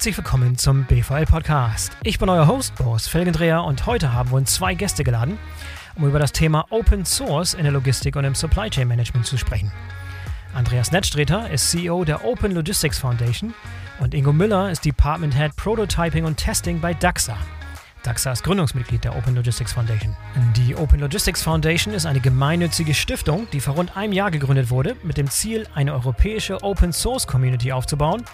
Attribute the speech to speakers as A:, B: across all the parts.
A: herzlich willkommen zum BVL Podcast. Ich bin euer Host Boris Felgendreher und heute haben wir uns zwei Gäste geladen, um über das Thema Open Source in der Logistik und im Supply Chain Management zu sprechen. Andreas Nettstreter ist CEO der Open Logistics Foundation und Ingo Müller ist Department Head Prototyping und Testing bei DAXA. DAXA ist Gründungsmitglied der Open Logistics Foundation. Die Open Logistics Foundation ist eine gemeinnützige Stiftung, die vor rund einem Jahr gegründet wurde, mit dem Ziel, eine europäische Open Source Community aufzubauen,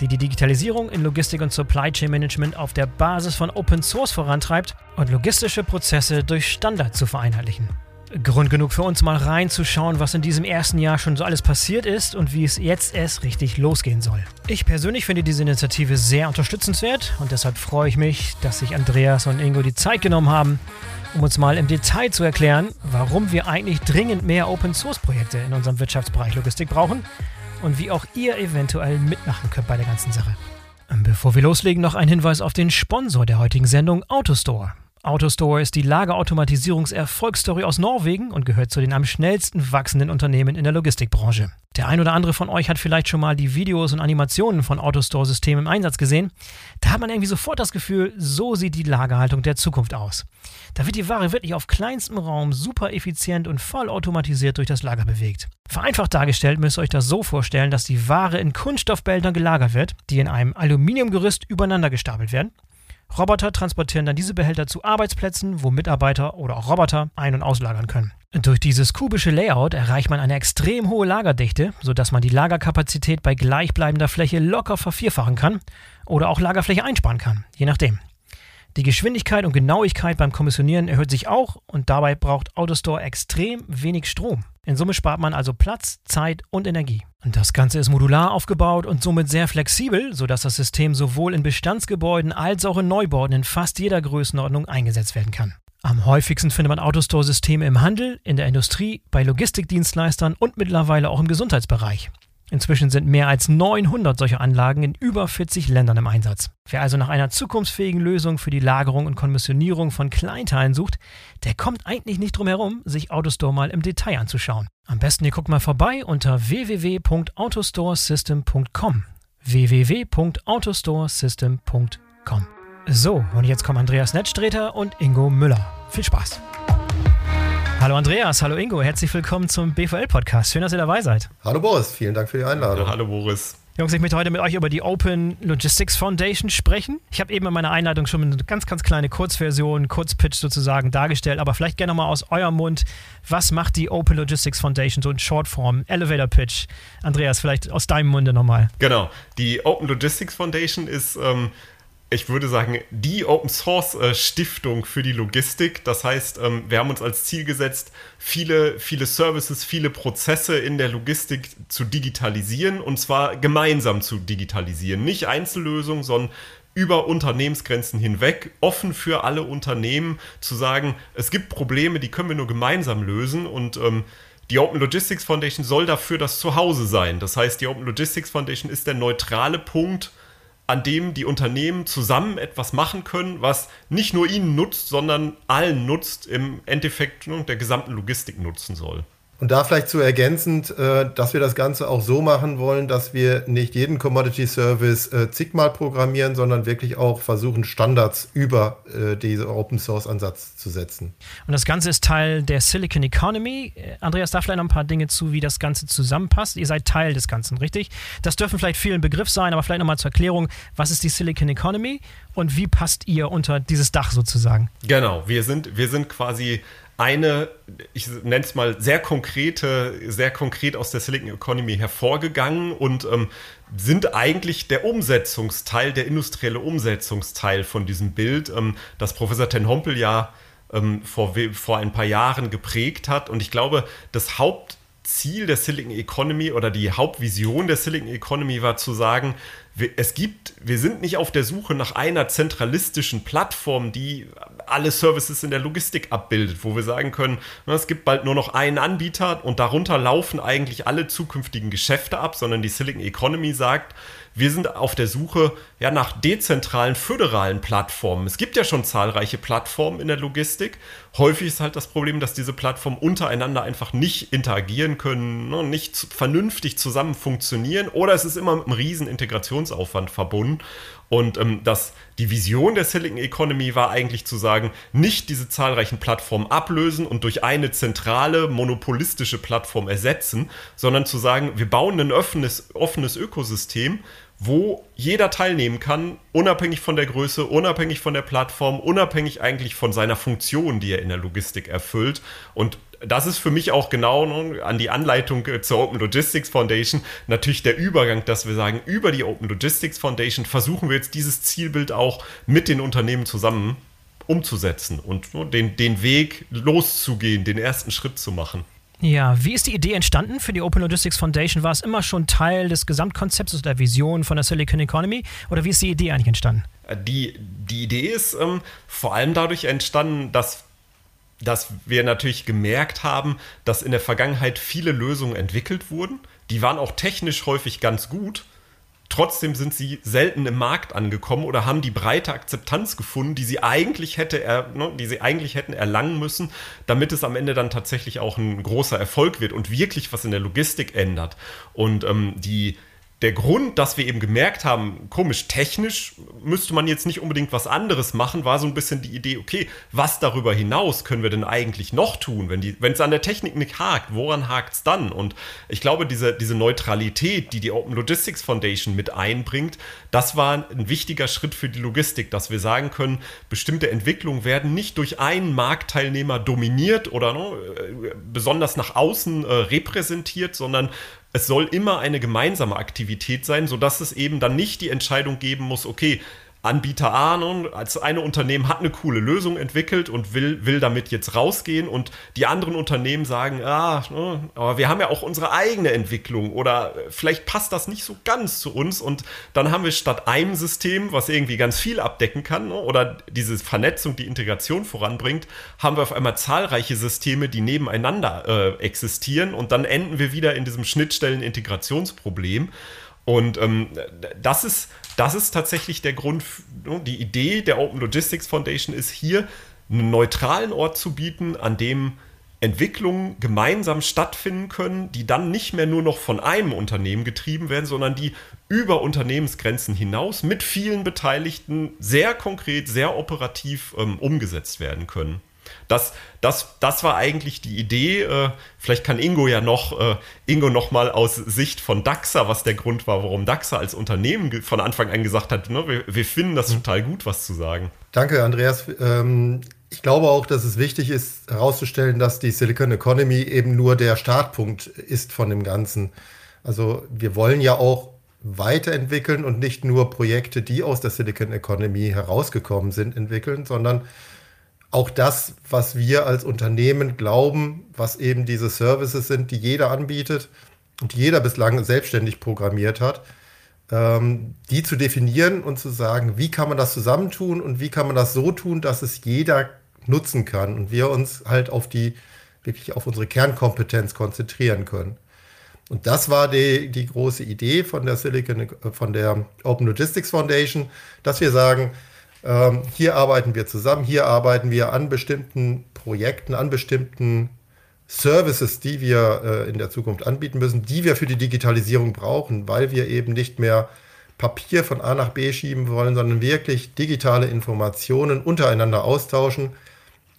A: die die Digitalisierung in Logistik und Supply Chain Management auf der Basis von Open Source vorantreibt und logistische Prozesse durch Standard zu vereinheitlichen. Grund genug für uns mal reinzuschauen, was in diesem ersten Jahr schon so alles passiert ist und wie es jetzt erst richtig losgehen soll. Ich persönlich finde diese Initiative sehr unterstützenswert und deshalb freue ich mich, dass sich Andreas und Ingo die Zeit genommen haben, um uns mal im Detail zu erklären, warum wir eigentlich dringend mehr Open Source Projekte in unserem Wirtschaftsbereich Logistik brauchen und wie auch ihr eventuell mitmachen könnt bei der ganzen Sache. Bevor wir loslegen, noch ein Hinweis auf den Sponsor der heutigen Sendung, AutoStore. AutoStore ist die Lagerautomatisierungserfolgsstory aus Norwegen und gehört zu den am schnellsten wachsenden Unternehmen in der Logistikbranche. Der ein oder andere von euch hat vielleicht schon mal die Videos und Animationen von AutoStore-Systemen im Einsatz gesehen. Da hat man irgendwie sofort das Gefühl, so sieht die Lagerhaltung der Zukunft aus. Da wird die Ware wirklich auf kleinstem Raum super effizient und voll automatisiert durch das Lager bewegt. Vereinfacht dargestellt müsst ihr euch das so vorstellen, dass die Ware in Kunststoffbehältern gelagert wird, die in einem Aluminiumgerüst übereinander gestapelt werden Roboter transportieren dann diese Behälter zu Arbeitsplätzen, wo Mitarbeiter oder auch Roboter ein- und auslagern können. Durch dieses kubische Layout erreicht man eine extrem hohe Lagerdichte, sodass man die Lagerkapazität bei gleichbleibender Fläche locker vervierfachen kann oder auch Lagerfläche einsparen kann, je nachdem. Die Geschwindigkeit und Genauigkeit beim Kommissionieren erhöht sich auch und dabei braucht AutoStore extrem wenig Strom. In Summe spart man also Platz, Zeit und Energie. Das Ganze ist modular aufgebaut und somit sehr flexibel, sodass das System sowohl in Bestandsgebäuden als auch in Neubauten in fast jeder Größenordnung eingesetzt werden kann. Am häufigsten findet man Autostore-Systeme im Handel, in der Industrie, bei Logistikdienstleistern und mittlerweile auch im Gesundheitsbereich. Inzwischen sind mehr als 900 solcher Anlagen in über 40 Ländern im Einsatz. Wer also nach einer zukunftsfähigen Lösung für die Lagerung und Kommissionierung von Kleinteilen sucht, der kommt eigentlich nicht drum herum, sich Autostore mal im Detail anzuschauen. Am besten ihr guckt mal vorbei unter www.autostoresystem.com. www.autostoresystem.com. So, und jetzt kommen Andreas Nettstreter und Ingo Müller. Viel Spaß! Hallo Andreas, hallo Ingo, herzlich willkommen zum BVL-Podcast. Schön, dass ihr dabei seid.
B: Hallo Boris, vielen Dank für die Einladung.
C: Ja, hallo Boris.
A: Jungs, ich möchte heute mit euch über die Open Logistics Foundation sprechen. Ich habe eben in meiner Einleitung schon eine ganz, ganz kleine Kurzversion, Kurzpitch sozusagen dargestellt, aber vielleicht gerne nochmal aus eurem Mund, was macht die Open Logistics Foundation so in Shortform, Elevator Pitch? Andreas, vielleicht aus deinem Munde nochmal.
C: Genau, die Open Logistics Foundation ist ähm, ich würde sagen, die Open Source äh, Stiftung für die Logistik. Das heißt, ähm, wir haben uns als Ziel gesetzt, viele, viele Services, viele Prozesse in der Logistik zu digitalisieren und zwar gemeinsam zu digitalisieren. Nicht Einzellösungen, sondern über Unternehmensgrenzen hinweg, offen für alle Unternehmen, zu sagen, es gibt Probleme, die können wir nur gemeinsam lösen und ähm, die Open Logistics Foundation soll dafür das Zuhause sein. Das heißt, die Open Logistics Foundation ist der neutrale Punkt, an dem die Unternehmen zusammen etwas machen können, was nicht nur ihnen nutzt, sondern allen nutzt, im Endeffekt der gesamten Logistik nutzen soll.
B: Und da vielleicht zu ergänzend, äh, dass wir das Ganze auch so machen wollen, dass wir nicht jeden Commodity Service äh, zigmal programmieren, sondern wirklich auch versuchen, Standards über äh, diesen Open Source Ansatz zu setzen.
A: Und das Ganze ist Teil der Silicon Economy. Andreas, da vielleicht noch ein paar Dinge zu, wie das Ganze zusammenpasst. Ihr seid Teil des Ganzen, richtig? Das dürfen vielleicht vielen Begriff sein, aber vielleicht nochmal zur Erklärung, was ist die Silicon Economy und wie passt ihr unter dieses Dach sozusagen?
C: Genau, wir sind, wir sind quasi eine, ich nenne es mal, sehr konkrete, sehr konkret aus der Silicon Economy hervorgegangen und ähm, sind eigentlich der Umsetzungsteil, der industrielle Umsetzungsteil von diesem Bild, ähm, das Professor Ten Hompel ja ähm, vor, vor ein paar Jahren geprägt hat. Und ich glaube, das Hauptziel der Silicon Economy oder die Hauptvision der Silicon Economy war zu sagen, es gibt, wir sind nicht auf der Suche nach einer zentralistischen Plattform, die alle Services in der Logistik abbildet, wo wir sagen können, es gibt bald nur noch einen Anbieter und darunter laufen eigentlich alle zukünftigen Geschäfte ab, sondern die Silicon Economy sagt, wir sind auf der Suche ja, nach dezentralen, föderalen Plattformen. Es gibt ja schon zahlreiche Plattformen in der Logistik. Häufig ist halt das Problem, dass diese Plattformen untereinander einfach nicht interagieren können, ne, nicht vernünftig zusammen funktionieren oder es ist immer mit einem riesen Integrationsaufwand verbunden. Und ähm, das, die Vision der Silicon Economy war eigentlich zu sagen, nicht diese zahlreichen Plattformen ablösen und durch eine zentrale, monopolistische Plattform ersetzen, sondern zu sagen, wir bauen ein offenes, offenes Ökosystem, wo jeder teilnehmen kann, unabhängig von der Größe, unabhängig von der Plattform, unabhängig eigentlich von seiner Funktion, die er in der Logistik erfüllt. Und das ist für mich auch genau ne, an die Anleitung äh, zur Open Logistics Foundation natürlich der Übergang, dass wir sagen, über die Open Logistics Foundation versuchen wir jetzt dieses Zielbild auch mit den Unternehmen zusammen umzusetzen und ne, den, den Weg loszugehen, den ersten Schritt zu machen.
A: Ja, wie ist die Idee entstanden für die Open Logistics Foundation? War es immer schon Teil des Gesamtkonzepts der Vision von der Silicon Economy oder wie ist die Idee eigentlich entstanden?
C: Äh, die, die Idee ist ähm, vor allem dadurch entstanden, dass dass wir natürlich gemerkt haben, dass in der Vergangenheit viele Lösungen entwickelt wurden. Die waren auch technisch häufig ganz gut. Trotzdem sind sie selten im Markt angekommen oder haben die breite Akzeptanz gefunden, die sie eigentlich hätte, er, ne, die sie eigentlich hätten erlangen müssen, damit es am Ende dann tatsächlich auch ein großer Erfolg wird und wirklich was in der Logistik ändert. Und ähm, die der Grund, dass wir eben gemerkt haben, komisch, technisch müsste man jetzt nicht unbedingt was anderes machen, war so ein bisschen die Idee, okay, was darüber hinaus können wir denn eigentlich noch tun, wenn es an der Technik nicht hakt, woran hakt es dann? Und ich glaube, diese, diese Neutralität, die die Open Logistics Foundation mit einbringt, das war ein wichtiger Schritt für die Logistik, dass wir sagen können, bestimmte Entwicklungen werden nicht durch einen Marktteilnehmer dominiert oder ne, äh, besonders nach außen äh, repräsentiert, sondern es soll immer eine gemeinsame Aktivität sein, sodass es eben dann nicht die Entscheidung geben muss, okay, Anbieter A, als eine Unternehmen hat eine coole Lösung entwickelt und will, will damit jetzt rausgehen und die anderen Unternehmen sagen, ah, ne, aber wir haben ja auch unsere eigene Entwicklung oder vielleicht passt das nicht so ganz zu uns und dann haben wir statt einem System, was irgendwie ganz viel abdecken kann ne, oder diese Vernetzung, die Integration voranbringt, haben wir auf einmal zahlreiche Systeme, die nebeneinander äh, existieren und dann enden wir wieder in diesem Schnittstellen-Integrationsproblem. Und ähm, das, ist, das ist tatsächlich der Grund, ne, die Idee der Open Logistics Foundation ist hier, einen neutralen Ort zu bieten, an dem Entwicklungen gemeinsam stattfinden können, die dann nicht mehr nur noch von einem Unternehmen getrieben werden, sondern die über Unternehmensgrenzen hinaus mit vielen Beteiligten sehr konkret, sehr operativ ähm, umgesetzt werden können. Das, das, das war eigentlich die Idee. Äh, vielleicht kann Ingo ja noch, äh, Ingo noch mal aus Sicht von DAXA, was der Grund war, warum DAXA als Unternehmen von Anfang an gesagt hat, ne, wir, wir, finden das mhm. total gut, was zu sagen.
B: Danke, Andreas. Ähm, ich glaube auch, dass es wichtig ist, herauszustellen, dass die Silicon Economy eben nur der Startpunkt ist von dem Ganzen. Also wir wollen ja auch weiterentwickeln und nicht nur Projekte, die aus der Silicon Economy herausgekommen sind, entwickeln, sondern auch das, was wir als Unternehmen glauben, was eben diese Services sind, die jeder anbietet und die jeder bislang selbstständig programmiert hat, ähm, die zu definieren und zu sagen, wie kann man das zusammentun und wie kann man das so tun, dass es jeder nutzen kann und wir uns halt auf die, wirklich auf unsere Kernkompetenz konzentrieren können. Und das war die, die große Idee von der Silicon, von der Open Logistics Foundation, dass wir sagen, ähm, hier arbeiten wir zusammen, hier arbeiten wir an bestimmten Projekten, an bestimmten Services, die wir äh, in der Zukunft anbieten müssen, die wir für die Digitalisierung brauchen, weil wir eben nicht mehr Papier von A nach B schieben wollen, sondern wirklich digitale Informationen untereinander austauschen.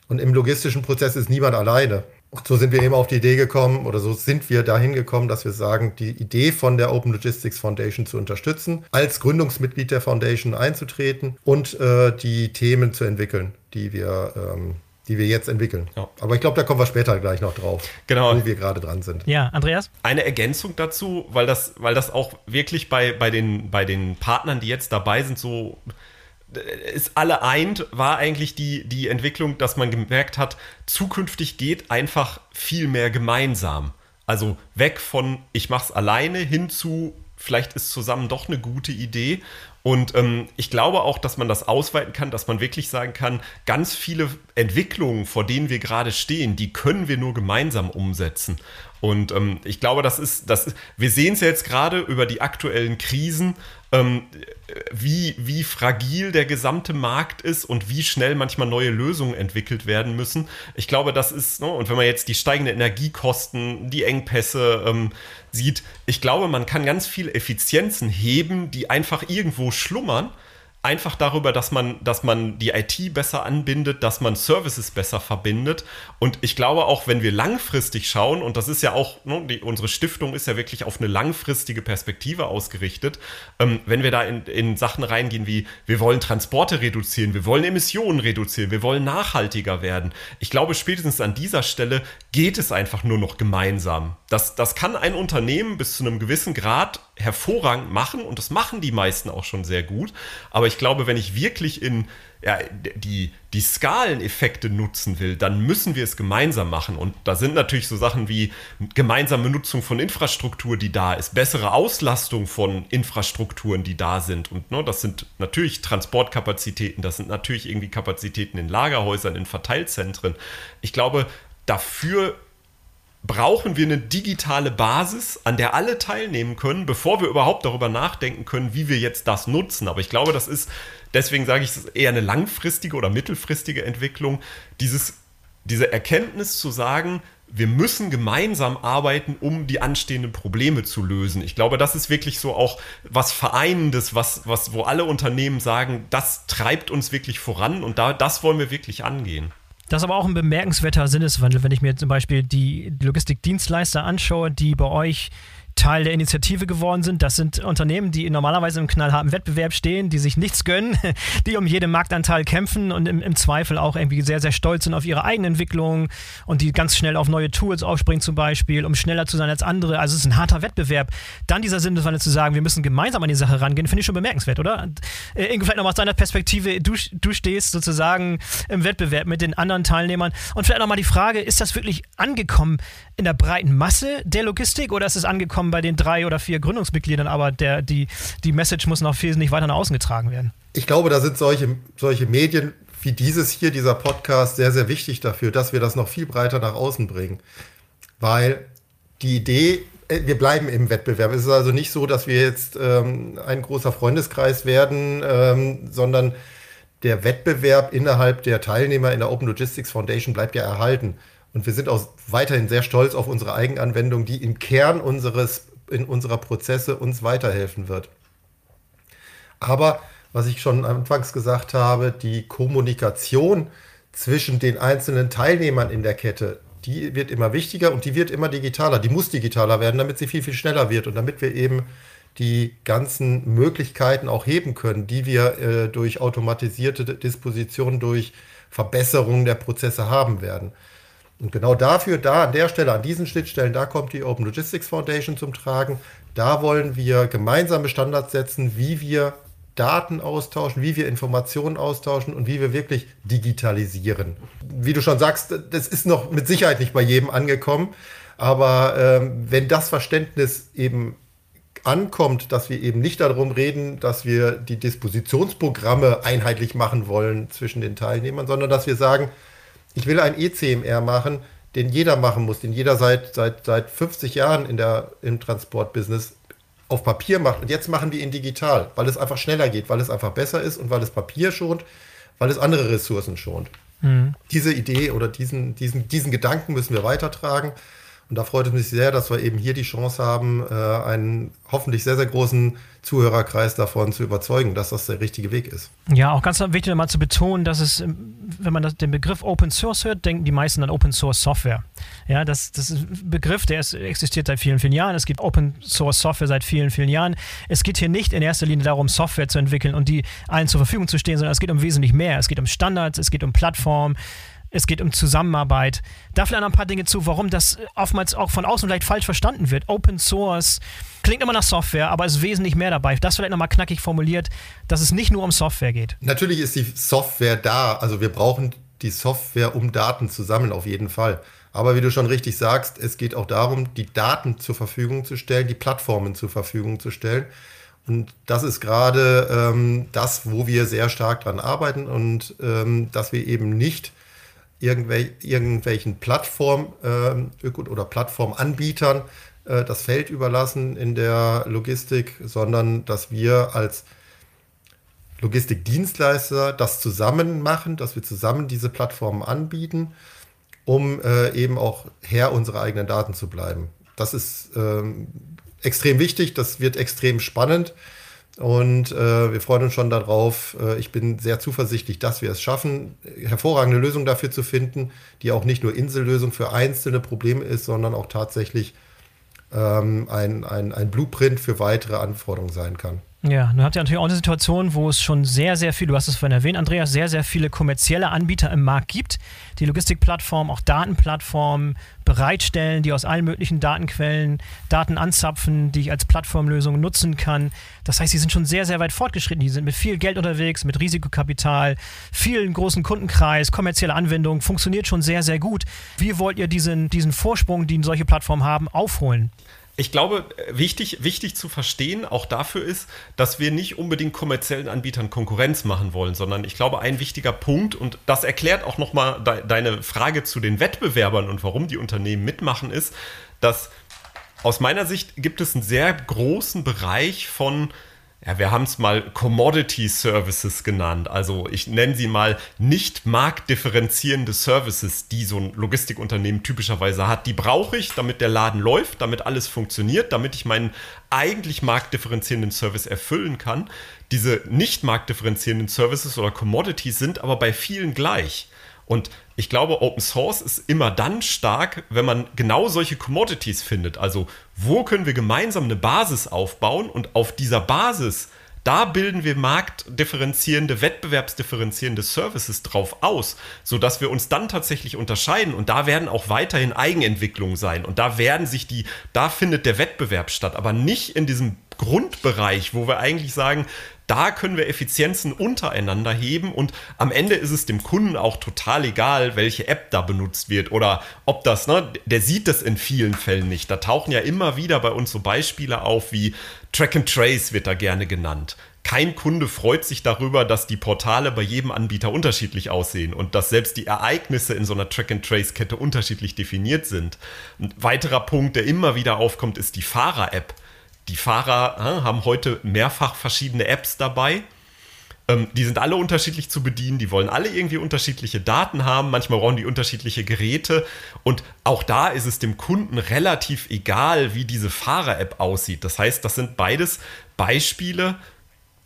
B: Und im logistischen Prozess ist niemand alleine. Und so sind wir eben auf die Idee gekommen oder so sind wir dahin gekommen, dass wir sagen, die Idee von der Open Logistics Foundation zu unterstützen, als Gründungsmitglied der Foundation einzutreten und äh, die Themen zu entwickeln, die wir ähm, die wir jetzt entwickeln. Ja. Aber ich glaube, da kommen wir später gleich noch drauf,
C: genau.
B: wo wir gerade dran sind.
A: Ja, Andreas?
C: Eine Ergänzung dazu, weil das, weil das auch wirklich bei, bei, den, bei den Partnern, die jetzt dabei sind, so es alle eint, war eigentlich die, die Entwicklung, dass man gemerkt hat, zukünftig geht einfach viel mehr gemeinsam. Also weg von ich mach's alleine hin zu vielleicht ist zusammen doch eine gute Idee. Und ähm, ich glaube auch, dass man das ausweiten kann, dass man wirklich sagen kann, ganz viele Entwicklungen, vor denen wir gerade stehen, die können wir nur gemeinsam umsetzen. Und ähm, ich glaube, das ist, das ist, wir sehen es ja jetzt gerade über die aktuellen Krisen, ähm, wie, wie fragil der gesamte Markt ist und wie schnell manchmal neue Lösungen entwickelt werden müssen. Ich glaube, das ist, ne, und wenn man jetzt die steigenden Energiekosten, die Engpässe ähm, sieht, ich glaube, man kann ganz viel Effizienzen heben, die einfach irgendwo schlummern einfach darüber, dass man, dass man die IT besser anbindet, dass man Services besser verbindet. Und ich glaube auch, wenn wir langfristig schauen, und das ist ja auch, ne, die, unsere Stiftung ist ja wirklich auf eine langfristige Perspektive ausgerichtet, ähm, wenn wir da in, in Sachen reingehen wie, wir wollen Transporte reduzieren, wir wollen Emissionen reduzieren, wir wollen nachhaltiger werden. Ich glaube, spätestens an dieser Stelle geht es einfach nur noch gemeinsam. Das, das kann ein Unternehmen bis zu einem gewissen Grad hervorragend machen und das machen die meisten auch schon sehr gut. Aber ich glaube, wenn ich wirklich in ja, die, die Skaleneffekte nutzen will, dann müssen wir es gemeinsam machen. Und da sind natürlich so Sachen wie gemeinsame Nutzung von Infrastruktur, die da ist, bessere Auslastung von Infrastrukturen, die da sind. Und ne, das sind natürlich Transportkapazitäten, das sind natürlich irgendwie Kapazitäten in Lagerhäusern, in Verteilzentren. Ich glaube, dafür brauchen wir eine digitale Basis, an der alle teilnehmen können, bevor wir überhaupt darüber nachdenken können, wie wir jetzt das nutzen. Aber ich glaube, das ist, deswegen sage ich, es ist eher eine langfristige oder mittelfristige Entwicklung, dieses, diese Erkenntnis zu sagen, wir müssen gemeinsam arbeiten, um die anstehenden Probleme zu lösen. Ich glaube, das ist wirklich so auch was Vereinendes, was, was, wo alle Unternehmen sagen, das treibt uns wirklich voran und da, das wollen wir wirklich angehen.
A: Das ist aber auch ein bemerkenswerter Sinneswandel, wenn ich mir zum Beispiel die Logistikdienstleister anschaue, die bei euch Teil der Initiative geworden sind. Das sind Unternehmen, die normalerweise im knallharten Wettbewerb stehen, die sich nichts gönnen, die um jeden Marktanteil kämpfen und im, im Zweifel auch irgendwie sehr, sehr stolz sind auf ihre Eigenentwicklung und die ganz schnell auf neue Tools aufspringen zum Beispiel, um schneller zu sein als andere. Also es ist ein harter Wettbewerb. Dann dieser Sinneswandel zu sagen, wir müssen gemeinsam an die Sache rangehen, finde ich schon bemerkenswert, oder? Äh, Ingo, vielleicht nochmal aus deiner Perspektive, du, du stehst sozusagen im Wettbewerb mit den anderen Teilnehmern und vielleicht nochmal die Frage, ist das wirklich angekommen in der breiten Masse der Logistik oder ist es angekommen bei den drei oder vier Gründungsmitgliedern, aber der, die, die Message muss noch wesentlich weiter nach außen getragen werden.
B: Ich glaube, da sind solche, solche Medien wie dieses hier, dieser Podcast, sehr, sehr wichtig dafür, dass wir das noch viel breiter nach außen bringen. Weil die Idee, äh, wir bleiben im Wettbewerb. Es ist also nicht so, dass wir jetzt ähm, ein großer Freundeskreis werden, ähm, sondern der Wettbewerb innerhalb der Teilnehmer in der Open Logistics Foundation bleibt ja erhalten. Und wir sind auch weiterhin sehr stolz auf unsere Eigenanwendung, die im Kern unseres, in unserer Prozesse uns weiterhelfen wird. Aber, was ich schon anfangs gesagt habe, die Kommunikation zwischen den einzelnen Teilnehmern in der Kette, die wird immer wichtiger und die wird immer digitaler. Die muss digitaler werden, damit sie viel, viel schneller wird und damit wir eben die ganzen Möglichkeiten auch heben können, die wir äh, durch automatisierte Dispositionen, durch Verbesserungen der Prozesse haben werden. Und genau dafür, da an der Stelle, an diesen Schnittstellen, da kommt die Open Logistics Foundation zum Tragen. Da wollen wir gemeinsame Standards setzen, wie wir Daten austauschen, wie wir Informationen austauschen und wie wir wirklich digitalisieren. Wie du schon sagst, das ist noch mit Sicherheit nicht bei jedem angekommen. Aber ähm, wenn das Verständnis eben ankommt, dass wir eben nicht darum reden, dass wir die Dispositionsprogramme einheitlich machen wollen zwischen den Teilnehmern, sondern dass wir sagen, ich will ein ECMR machen, den jeder machen muss, den jeder seit, seit, seit 50 Jahren in der, im Transportbusiness auf Papier macht. Und jetzt machen wir ihn digital, weil es einfach schneller geht, weil es einfach besser ist und weil es Papier schont, weil es andere Ressourcen schont. Mhm. Diese Idee oder diesen, diesen, diesen Gedanken müssen wir weitertragen. Und da freut es mich sehr, dass wir eben hier die Chance haben, äh, einen hoffentlich sehr, sehr großen Zuhörerkreis davon zu überzeugen, dass das der richtige Weg ist.
A: Ja, auch ganz wichtig mal zu betonen, dass es, ähm, wenn man das, den Begriff Open Source hört, denken die meisten an Open Source Software. Ja, das, das ist ein Begriff, der ist, existiert seit vielen, vielen Jahren. Es gibt Open Source Software seit vielen, vielen Jahren. Es geht hier nicht in erster Linie darum, Software zu entwickeln und die allen zur Verfügung zu stehen, sondern es geht um wesentlich mehr. Es geht um Standards, es geht um Plattformen, es geht um Zusammenarbeit. Da vielleicht noch ein paar Dinge zu, warum das oftmals auch von außen vielleicht falsch verstanden wird. Open Source klingt immer nach Software, aber es ist wesentlich mehr dabei. Das vielleicht nochmal knackig formuliert, dass es nicht nur um Software geht.
B: Natürlich ist die Software da. Also wir brauchen die Software, um Daten zu sammeln, auf jeden Fall. Aber wie du schon richtig sagst, es geht auch darum, die Daten zur Verfügung zu stellen, die Plattformen zur Verfügung zu stellen. Und das ist gerade ähm, das, wo wir sehr stark dran arbeiten und ähm, dass wir eben nicht irgendwel irgendwelchen Plattform äh, oder Plattformanbietern äh, das Feld überlassen in der Logistik, sondern dass wir als Logistikdienstleister das zusammen machen, dass wir zusammen diese Plattformen anbieten, um äh, eben auch Herr unserer eigenen Daten zu bleiben. Das ist ähm, extrem wichtig, das wird extrem spannend und äh, wir freuen uns schon darauf. Äh, ich bin sehr zuversichtlich, dass wir es schaffen, hervorragende Lösungen dafür zu finden, die auch nicht nur Insellösung für einzelne Probleme ist, sondern auch tatsächlich ähm, ein, ein, ein Blueprint für weitere Anforderungen sein kann.
A: Ja, nun habt ihr natürlich auch eine Situation, wo es schon sehr, sehr viel, du hast es vorhin erwähnt, Andreas, sehr, sehr viele kommerzielle Anbieter im Markt gibt, die Logistikplattformen, auch Datenplattformen bereitstellen, die aus allen möglichen Datenquellen Daten anzapfen, die ich als Plattformlösung nutzen kann. Das heißt, sie sind schon sehr, sehr weit fortgeschritten. Die sind mit viel Geld unterwegs, mit Risikokapital, vielen großen Kundenkreis, kommerzielle Anwendungen, funktioniert schon sehr, sehr gut. Wie wollt ihr diesen, diesen Vorsprung, den solche Plattformen haben, aufholen?
C: Ich glaube, wichtig, wichtig zu verstehen auch dafür ist, dass wir nicht unbedingt kommerziellen Anbietern Konkurrenz machen wollen, sondern ich glaube, ein wichtiger Punkt, und das erklärt auch nochmal de deine Frage zu den Wettbewerbern und warum die Unternehmen mitmachen, ist, dass aus meiner Sicht gibt es einen sehr großen Bereich von ja, wir haben es mal Commodity Services genannt. Also ich nenne sie mal nicht marktdifferenzierende Services, die so ein Logistikunternehmen typischerweise hat. Die brauche ich, damit der Laden läuft, damit alles funktioniert, damit ich meinen eigentlich marktdifferenzierenden Service erfüllen kann. Diese nicht marktdifferenzierenden Services oder Commodities sind aber bei vielen gleich. Und ich glaube, Open Source ist immer dann stark, wenn man genau solche Commodities findet. Also, wo können wir gemeinsam eine Basis aufbauen und auf dieser Basis, da bilden wir marktdifferenzierende, wettbewerbsdifferenzierende Services drauf aus, sodass wir uns dann tatsächlich unterscheiden. Und da werden auch weiterhin Eigenentwicklungen sein. Und da werden sich die, da findet der Wettbewerb statt, aber nicht in diesem Grundbereich, wo wir eigentlich sagen, da können wir Effizienzen untereinander heben und am Ende ist es dem Kunden auch total egal, welche App da benutzt wird oder ob das, ne, der sieht das in vielen Fällen nicht. Da tauchen ja immer wieder bei uns so Beispiele auf wie Track and Trace wird da gerne genannt. Kein Kunde freut sich darüber, dass die Portale bei jedem Anbieter unterschiedlich aussehen und dass selbst die Ereignisse in so einer Track-and-Trace-Kette unterschiedlich definiert sind. Ein weiterer Punkt, der immer wieder aufkommt, ist die Fahrer-App. Die Fahrer äh, haben heute mehrfach verschiedene Apps dabei. Ähm, die sind alle unterschiedlich zu bedienen, die wollen alle irgendwie unterschiedliche Daten haben, manchmal brauchen die unterschiedliche Geräte. Und auch da ist es dem Kunden relativ egal, wie diese Fahrer-App aussieht. Das heißt, das sind beides Beispiele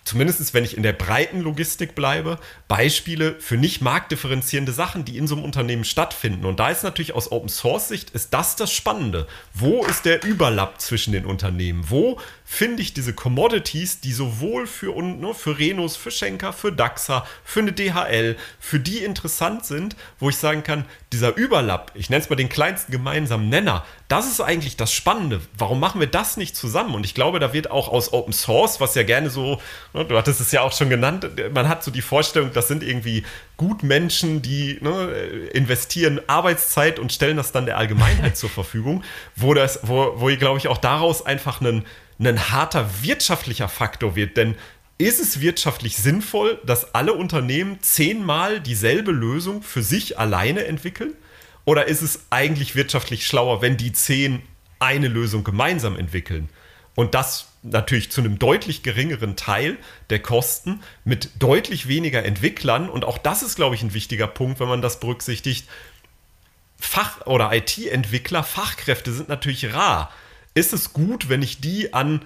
C: zumindest wenn ich in der breiten Logistik bleibe, Beispiele für nicht marktdifferenzierende Sachen, die in so einem Unternehmen stattfinden. Und da ist natürlich aus Open Source Sicht, ist das das Spannende. Wo ist der Überlapp zwischen den Unternehmen? Wo finde ich diese Commodities, die sowohl für, ne, für Renos, für Schenker, für Daxa, für eine DHL, für die interessant sind, wo ich sagen kann, dieser Überlapp, ich nenne es mal den kleinsten gemeinsamen Nenner, das ist eigentlich das Spannende. Warum machen wir das nicht zusammen? Und ich glaube, da wird auch aus Open Source, was ja gerne so, ne, du hattest es ja auch schon genannt, man hat so die Vorstellung, das sind irgendwie Gutmenschen, die ne, investieren Arbeitszeit und stellen das dann der Allgemeinheit zur Verfügung, wo das, wo, wo glaube ich, auch daraus einfach einen ein harter wirtschaftlicher Faktor wird. Denn ist es wirtschaftlich sinnvoll, dass alle Unternehmen zehnmal dieselbe Lösung für sich alleine entwickeln? Oder ist es eigentlich wirtschaftlich schlauer, wenn die zehn eine Lösung gemeinsam entwickeln? Und das natürlich zu einem deutlich geringeren Teil der Kosten mit deutlich weniger Entwicklern. Und auch das ist, glaube ich, ein wichtiger Punkt, wenn man das berücksichtigt. Fach- oder IT-Entwickler, Fachkräfte sind natürlich rar ist es gut, wenn ich die an,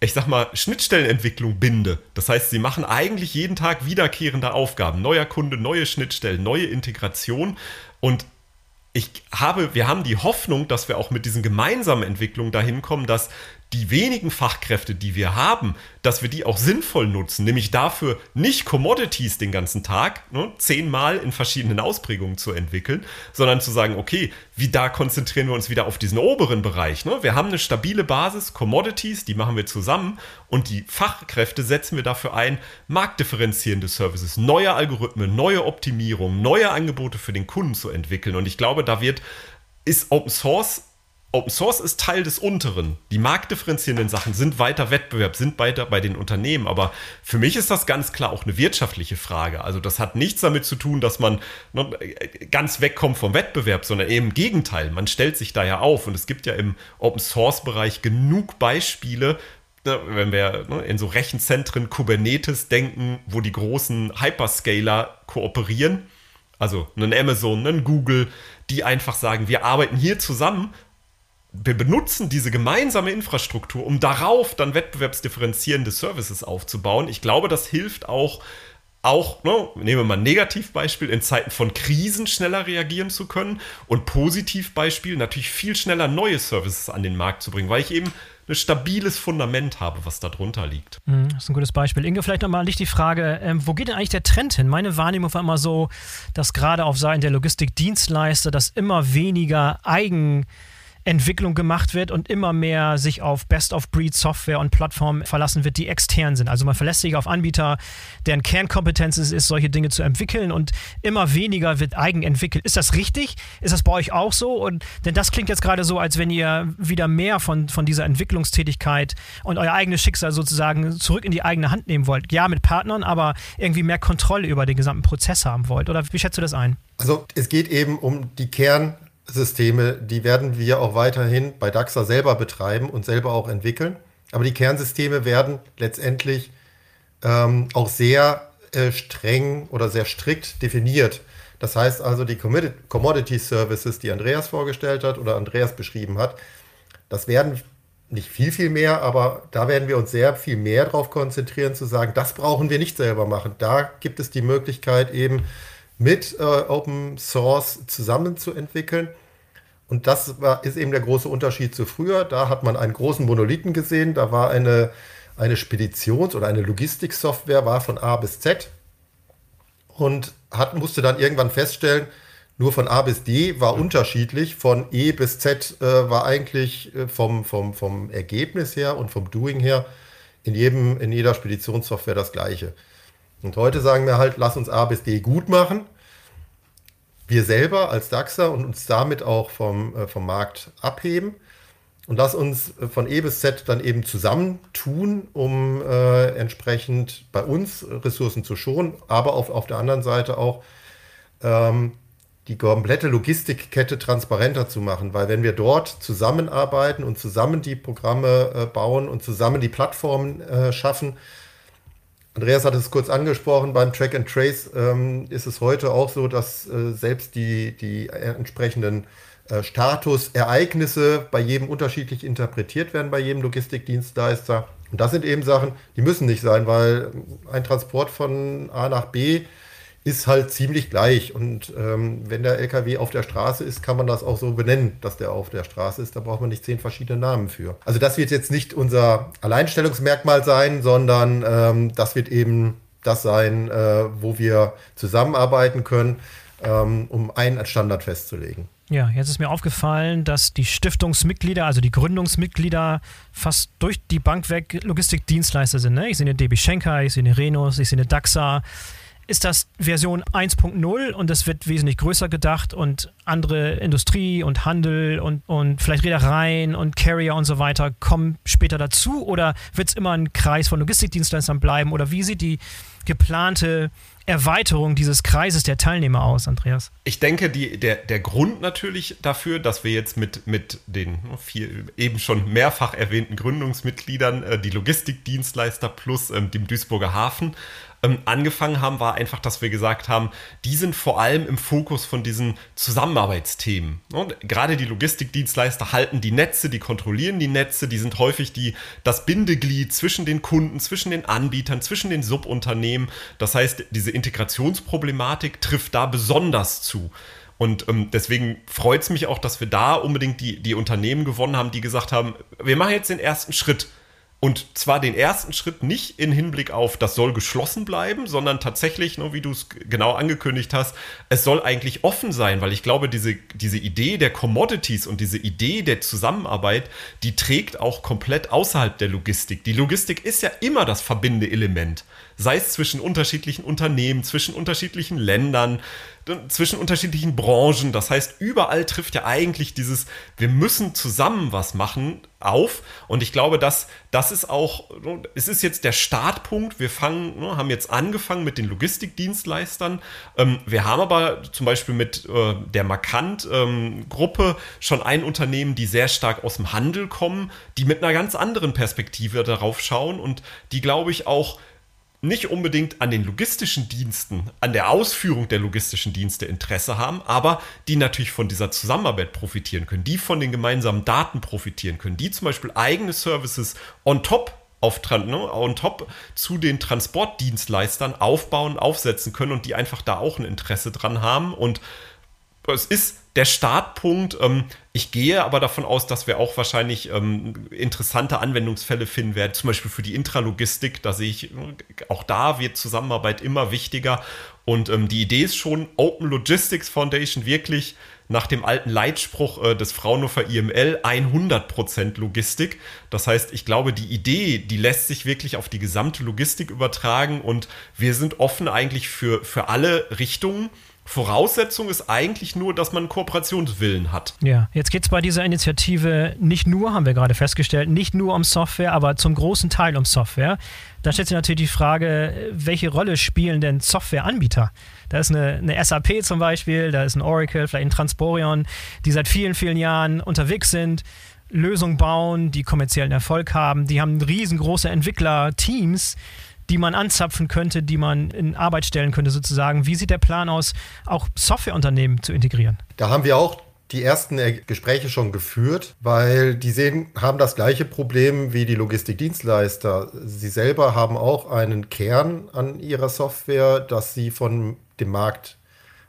C: ich sag mal, Schnittstellenentwicklung binde. Das heißt, sie machen eigentlich jeden Tag wiederkehrende Aufgaben. Neuer Kunde, neue Schnittstellen, neue Integration. Und ich habe, wir haben die Hoffnung, dass wir auch mit diesen gemeinsamen Entwicklungen dahin kommen, dass die wenigen Fachkräfte, die wir haben, dass wir die auch sinnvoll nutzen, nämlich dafür nicht Commodities den ganzen Tag, ne, zehnmal in verschiedenen Ausprägungen zu entwickeln, sondern zu sagen, okay, wie da konzentrieren wir uns wieder auf diesen oberen Bereich. Ne? Wir haben eine stabile Basis, Commodities, die machen wir zusammen und die Fachkräfte setzen wir dafür ein, marktdifferenzierende Services, neue Algorithmen, neue Optimierungen, neue Angebote für den Kunden zu entwickeln. Und ich glaube, da wird, ist Open Source Open Source ist Teil des unteren. Die marktdifferenzierenden Sachen sind weiter Wettbewerb, sind weiter bei den Unternehmen. Aber für mich ist das ganz klar auch eine wirtschaftliche Frage. Also das hat nichts damit zu tun, dass man ne, ganz wegkommt vom Wettbewerb, sondern eben im Gegenteil. Man stellt sich da ja auf. Und es gibt ja im Open Source Bereich genug Beispiele, ne, wenn wir ne, in so Rechenzentren Kubernetes denken, wo die großen Hyperscaler kooperieren. Also einen Amazon, einen Google, die einfach sagen, wir arbeiten hier zusammen wir benutzen diese gemeinsame Infrastruktur, um darauf dann wettbewerbsdifferenzierende Services aufzubauen. Ich glaube, das hilft auch, auch, ne, nehmen wir mal ein Negativbeispiel, in Zeiten von Krisen schneller reagieren zu können und Positivbeispiel natürlich viel schneller neue Services an den Markt zu bringen, weil ich eben ein stabiles Fundament habe, was da drunter liegt.
A: Mhm, das ist ein gutes Beispiel. Inge, vielleicht nochmal nicht die Frage, ähm, wo geht denn eigentlich der Trend hin? Meine Wahrnehmung war immer so, dass gerade auf Seiten der Logistikdienstleister das immer weniger Eigen Entwicklung gemacht wird und immer mehr sich auf Best-of-Breed-Software und Plattformen verlassen wird, die extern sind. Also man verlässt sich auf Anbieter, deren Kernkompetenz es ist, solche Dinge zu entwickeln und immer weniger wird eigen entwickelt. Ist das richtig? Ist das bei euch auch so? Und, denn das klingt jetzt gerade so, als wenn ihr wieder mehr von, von dieser Entwicklungstätigkeit und euer eigenes Schicksal sozusagen zurück in die eigene Hand nehmen wollt. Ja, mit Partnern, aber irgendwie mehr Kontrolle über den gesamten Prozess haben wollt. Oder wie schätzt du das ein?
B: Also es geht eben um die Kern- Systeme, die werden wir auch weiterhin bei DAXA selber betreiben und selber auch entwickeln. Aber die Kernsysteme werden letztendlich ähm, auch sehr äh, streng oder sehr strikt definiert. Das heißt also, die Commodity Services, die Andreas vorgestellt hat oder Andreas beschrieben hat, das werden nicht viel, viel mehr, aber da werden wir uns sehr viel mehr darauf konzentrieren, zu sagen, das brauchen wir nicht selber machen. Da gibt es die Möglichkeit eben, mit äh, Open Source zusammenzuentwickeln. Und das war, ist eben der große Unterschied zu früher. Da hat man einen großen Monolithen gesehen. Da war eine, eine Speditions- oder eine Logistiksoftware, war von A bis Z und hat, musste dann irgendwann feststellen, nur von A bis D war unterschiedlich, von E bis Z äh, war eigentlich äh, vom, vom, vom Ergebnis her und vom Doing her in, jedem, in jeder Speditionssoftware das gleiche. Und heute sagen wir halt, lass uns A bis D gut machen. Wir selber als DAXer und uns damit auch vom, äh, vom Markt abheben. Und lass uns äh, von E bis Z dann eben zusammentun, um äh, entsprechend bei uns Ressourcen zu schonen, aber auf, auf der anderen Seite auch ähm, die komplette Logistikkette transparenter zu machen. Weil wenn wir dort zusammenarbeiten und zusammen die Programme äh, bauen und zusammen die Plattformen äh, schaffen, Andreas hat es kurz angesprochen, beim Track and Trace ähm, ist es heute auch so, dass äh, selbst die, die entsprechenden äh, Statusereignisse bei jedem unterschiedlich interpretiert werden, bei jedem Logistikdienstleister. Und das sind eben Sachen, die müssen nicht sein, weil ein Transport von A nach B ist halt ziemlich gleich. Und ähm, wenn der LKW auf der Straße ist, kann man das auch so benennen, dass der auf der Straße ist. Da braucht man nicht zehn verschiedene Namen für. Also das wird jetzt nicht unser Alleinstellungsmerkmal sein, sondern ähm, das wird eben das sein, äh, wo wir zusammenarbeiten können, ähm, um einen Standard festzulegen.
A: Ja, jetzt ist mir aufgefallen, dass die Stiftungsmitglieder, also die Gründungsmitglieder, fast durch die Bank weg Logistikdienstleister sind. Ne? Ich sehe eine DB Schenker, ich sehe eine Renus, ich sehe eine DAXA ist das Version 1.0 und es wird wesentlich größer gedacht und andere Industrie und Handel und, und vielleicht Reedereien und Carrier und so weiter kommen später dazu oder wird es immer ein Kreis von Logistikdienstleistern bleiben oder wie sieht die geplante Erweiterung dieses Kreises der Teilnehmer aus, Andreas?
C: Ich denke, die, der, der Grund natürlich dafür, dass wir jetzt mit, mit den vier, eben schon mehrfach erwähnten Gründungsmitgliedern, äh, die Logistikdienstleister plus ähm, dem Duisburger Hafen, ähm, angefangen haben, war einfach, dass wir gesagt haben, die sind vor allem im Fokus von diesen Zusammenarbeitsthemen. Und gerade die Logistikdienstleister halten die Netze, die kontrollieren die Netze, die sind häufig die, das Bindeglied zwischen den Kunden, zwischen den Anbietern, zwischen den Subunternehmen. Das heißt, diese Integrationsproblematik trifft da besonders zu. Und ähm, deswegen freut es mich auch, dass wir da unbedingt die, die Unternehmen gewonnen haben, die gesagt haben, wir machen jetzt den ersten Schritt. Und zwar den ersten Schritt nicht in Hinblick auf, das soll geschlossen bleiben, sondern tatsächlich, nur wie du es genau angekündigt hast, es soll eigentlich offen sein, weil ich glaube, diese, diese Idee der Commodities und diese Idee der Zusammenarbeit, die trägt auch komplett außerhalb der Logistik. Die Logistik ist ja immer das verbindende Element, sei es zwischen unterschiedlichen Unternehmen, zwischen unterschiedlichen Ländern, zwischen unterschiedlichen Branchen. Das heißt, überall trifft ja eigentlich dieses, wir müssen zusammen was machen, auf. Und ich glaube, dass das ist auch, es ist jetzt der Startpunkt. Wir fangen, ne, haben jetzt angefangen mit den Logistikdienstleistern. Ähm, wir haben aber zum Beispiel mit äh, der Markant-Gruppe ähm, schon ein Unternehmen, die sehr stark aus dem Handel kommen, die mit einer ganz anderen Perspektive darauf schauen und die, glaube ich, auch nicht unbedingt an den logistischen Diensten, an der Ausführung der logistischen Dienste Interesse haben, aber die natürlich von dieser Zusammenarbeit profitieren können, die von den gemeinsamen Daten profitieren können, die zum Beispiel eigene Services on top auf ne, on top zu den Transportdienstleistern aufbauen, aufsetzen können und die einfach da auch ein Interesse dran haben. Und es ist der Startpunkt. Ähm, ich gehe aber davon aus, dass wir auch wahrscheinlich ähm, interessante Anwendungsfälle finden werden, zum Beispiel für die Intralogistik. Da sehe ich, auch da wird Zusammenarbeit immer wichtiger. Und ähm, die Idee ist schon, Open Logistics Foundation wirklich nach dem alten Leitspruch äh, des Fraunhofer IML 100% Logistik. Das heißt, ich glaube, die Idee, die lässt sich wirklich auf die gesamte Logistik übertragen und wir sind offen eigentlich für, für alle Richtungen. Voraussetzung ist eigentlich nur, dass man Kooperationswillen hat.
A: Ja, jetzt geht es bei dieser Initiative nicht nur, haben wir gerade festgestellt, nicht nur um Software, aber zum großen Teil um Software. Da stellt sich natürlich die Frage, welche Rolle spielen denn Softwareanbieter? Da ist eine, eine SAP zum Beispiel, da ist ein Oracle, vielleicht ein Transporion, die seit vielen, vielen Jahren unterwegs sind. Lösungen bauen, die kommerziellen Erfolg haben. Die haben riesengroße Entwicklerteams, die man anzapfen könnte, die man in Arbeit stellen könnte, sozusagen. Wie sieht der Plan aus, auch Softwareunternehmen zu integrieren?
B: Da haben wir auch die ersten Gespräche schon geführt, weil die sehen, haben das gleiche Problem wie die Logistikdienstleister. Sie selber haben auch einen Kern an ihrer Software, dass sie von dem Markt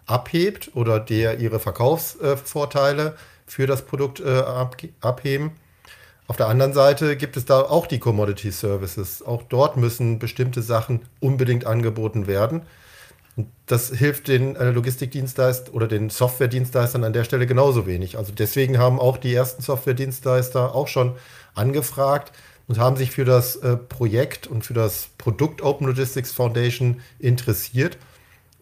B: abhebt oder der ihre Verkaufsvorteile für das Produkt äh, abheben. Auf der anderen Seite gibt es da auch die Commodity Services. Auch dort müssen bestimmte Sachen unbedingt angeboten werden. Und das hilft den äh, Logistikdienstleistern oder den Softwaredienstleistern an der Stelle genauso wenig. Also deswegen haben auch die ersten Softwaredienstleister auch schon angefragt und haben sich für das äh, Projekt und für das Produkt Open Logistics Foundation interessiert.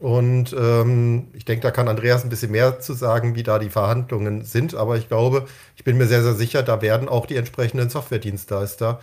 B: Und ähm, ich denke, da kann Andreas ein bisschen mehr zu sagen, wie da die Verhandlungen sind. Aber ich glaube, ich bin mir sehr, sehr sicher, da werden auch die entsprechenden Softwaredienstleister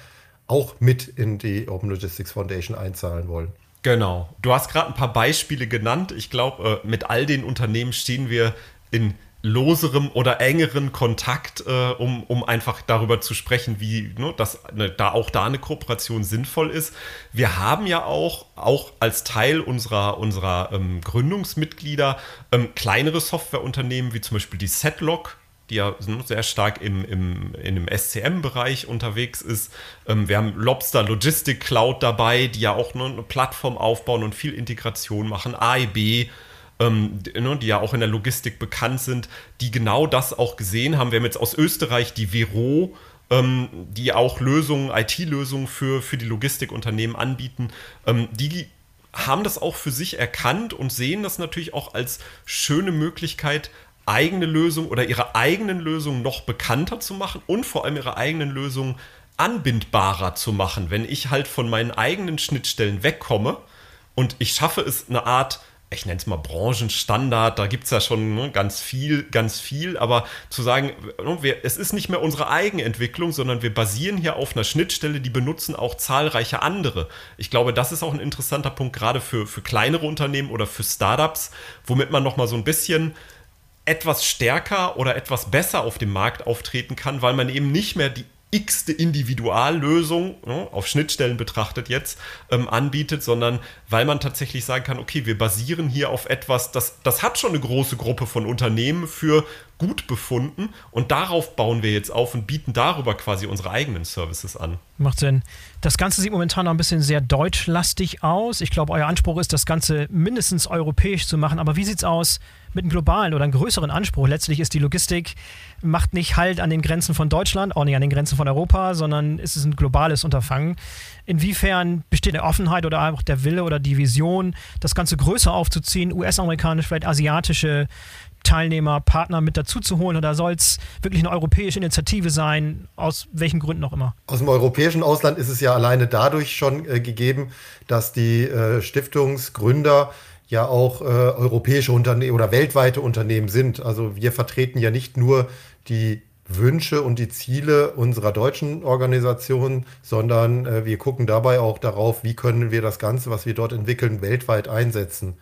B: auch mit in die Open Logistics Foundation einzahlen wollen.
C: Genau. Du hast gerade ein paar Beispiele genannt. Ich glaube, äh, mit all den Unternehmen stehen wir in loserem oder engeren Kontakt, äh, um, um einfach darüber zu sprechen, wie ne, dass ne, da auch da eine Kooperation sinnvoll ist. Wir haben ja auch, auch als Teil unserer, unserer ähm, Gründungsmitglieder ähm, kleinere Softwareunternehmen, wie zum Beispiel die Setlock, die ja sehr stark im, im, in dem SCM-Bereich unterwegs ist. Ähm, wir haben Lobster Logistic Cloud dabei, die ja auch ne, eine Plattform aufbauen und viel Integration machen. AIB, ähm, die, ne, die ja auch in der Logistik bekannt sind, die genau das auch gesehen haben. Wir haben jetzt aus Österreich die Vero, ähm, die auch Lösungen, IT-Lösungen für, für die Logistikunternehmen anbieten. Ähm, die haben das auch für sich erkannt und sehen das natürlich auch als schöne Möglichkeit, eigene Lösungen oder ihre eigenen Lösungen noch bekannter zu machen und vor allem ihre eigenen Lösungen anbindbarer zu machen. Wenn ich halt von meinen eigenen Schnittstellen wegkomme und ich schaffe es, eine Art ich nenne es mal Branchenstandard, da gibt es ja schon ne, ganz viel, ganz viel, aber zu sagen, ne, wir, es ist nicht mehr unsere Eigenentwicklung, sondern wir basieren hier auf einer Schnittstelle, die benutzen auch zahlreiche andere. Ich glaube, das ist auch ein interessanter Punkt, gerade für, für kleinere Unternehmen oder für Startups, womit man nochmal so ein bisschen etwas stärker oder etwas besser auf dem Markt auftreten kann, weil man eben nicht mehr die x-te Individuallösung ne, auf Schnittstellen betrachtet jetzt ähm, anbietet, sondern weil man tatsächlich sagen kann, okay, wir basieren hier auf etwas, das, das hat schon eine große Gruppe von Unternehmen für gut befunden und darauf bauen wir jetzt auf und bieten darüber quasi unsere eigenen Services an.
A: Macht Sinn. Das Ganze sieht momentan noch ein bisschen sehr deutschlastig aus. Ich glaube, euer Anspruch ist, das Ganze mindestens europäisch zu machen. Aber wie sieht es aus mit einem globalen oder einem größeren Anspruch? Letztlich ist die Logistik, macht nicht Halt an den Grenzen von Deutschland, auch nicht an den Grenzen von Europa, sondern ist es ein globales Unterfangen. Inwiefern besteht eine Offenheit oder einfach der Wille oder die Vision, das Ganze größer aufzuziehen, US-amerikanisch, vielleicht asiatische Teilnehmer, Partner mit dazu zu holen oder soll es wirklich eine europäische Initiative sein, aus welchen Gründen auch immer?
B: Aus dem europäischen Ausland ist es ja alleine dadurch schon äh, gegeben, dass die äh, Stiftungsgründer ja auch äh, europäische Unternehmen oder weltweite Unternehmen sind. Also wir vertreten ja nicht nur die Wünsche und die Ziele unserer deutschen Organisation, sondern äh, wir gucken dabei auch darauf, wie können wir das Ganze, was wir dort entwickeln, weltweit einsetzen.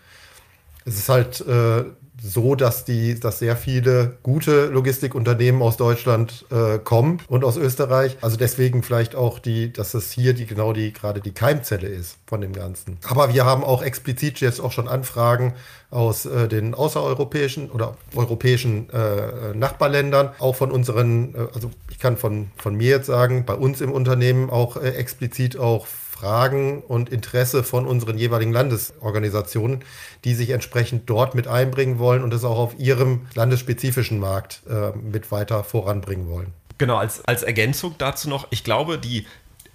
B: Es ist halt äh, so, dass die, dass sehr viele gute Logistikunternehmen aus Deutschland äh, kommen und aus Österreich. Also deswegen vielleicht auch die, dass es hier die genau die gerade die Keimzelle ist von dem Ganzen. Aber wir haben auch explizit jetzt auch schon Anfragen aus äh, den außereuropäischen oder europäischen äh, Nachbarländern, auch von unseren, äh, also ich kann von, von mir jetzt sagen, bei uns im Unternehmen auch äh, explizit auch Fragen und Interesse von unseren jeweiligen Landesorganisationen, die sich entsprechend dort mit einbringen wollen und es auch auf ihrem landesspezifischen Markt äh, mit weiter voranbringen wollen.
C: Genau, als, als Ergänzung dazu noch, ich glaube, die,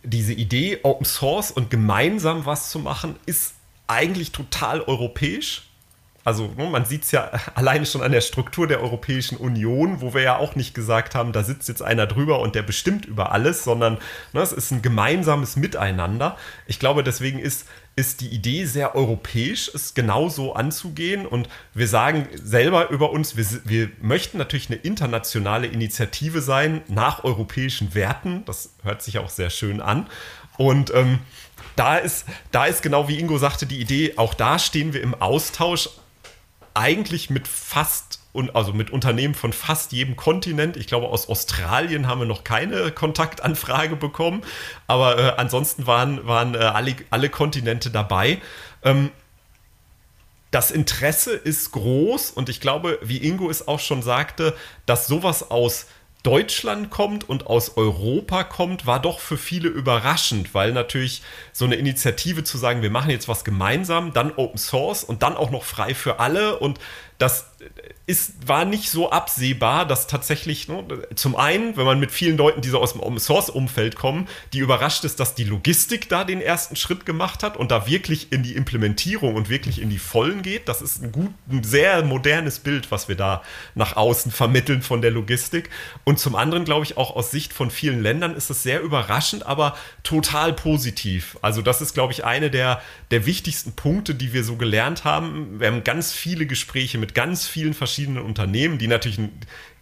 C: diese Idee, Open Source und gemeinsam was zu machen, ist eigentlich total europäisch also ne, man sieht es ja alleine schon an der Struktur der Europäischen Union, wo wir ja auch nicht gesagt haben, da sitzt jetzt einer drüber und der bestimmt über alles, sondern ne, es ist ein gemeinsames Miteinander. Ich glaube, deswegen ist, ist die Idee sehr europäisch, es genauso anzugehen. Und wir sagen selber über uns, wir, wir möchten natürlich eine internationale Initiative sein nach europäischen Werten. Das hört sich auch sehr schön an. Und ähm, da ist, da ist genau wie Ingo sagte, die Idee, auch da stehen wir im Austausch eigentlich mit fast und also mit Unternehmen von fast jedem Kontinent. Ich glaube, aus Australien haben wir noch keine Kontaktanfrage bekommen, aber äh, ansonsten waren, waren äh, alle, alle Kontinente dabei. Ähm, das Interesse ist groß und ich glaube, wie Ingo es auch schon sagte, dass sowas aus Deutschland kommt und aus Europa kommt, war doch für viele überraschend, weil natürlich so eine Initiative zu sagen, wir machen jetzt was gemeinsam, dann Open Source und dann auch noch frei für alle und das ist, war nicht so absehbar, dass tatsächlich, ne, zum einen, wenn man mit vielen Leuten, die so aus dem Open Source Umfeld kommen, die überrascht ist, dass die Logistik da den ersten Schritt gemacht hat und da wirklich in die Implementierung und wirklich in die Vollen geht. Das ist ein gut, ein sehr modernes Bild, was wir da nach außen vermitteln von der Logistik. Und zum anderen, glaube ich, auch aus Sicht von vielen Ländern ist es sehr überraschend, aber total positiv. Also das ist, glaube ich, eine der, der wichtigsten Punkte, die wir so gelernt haben. Wir haben ganz viele Gespräche mit ganz vielen verschiedenen Unternehmen, die natürlich ein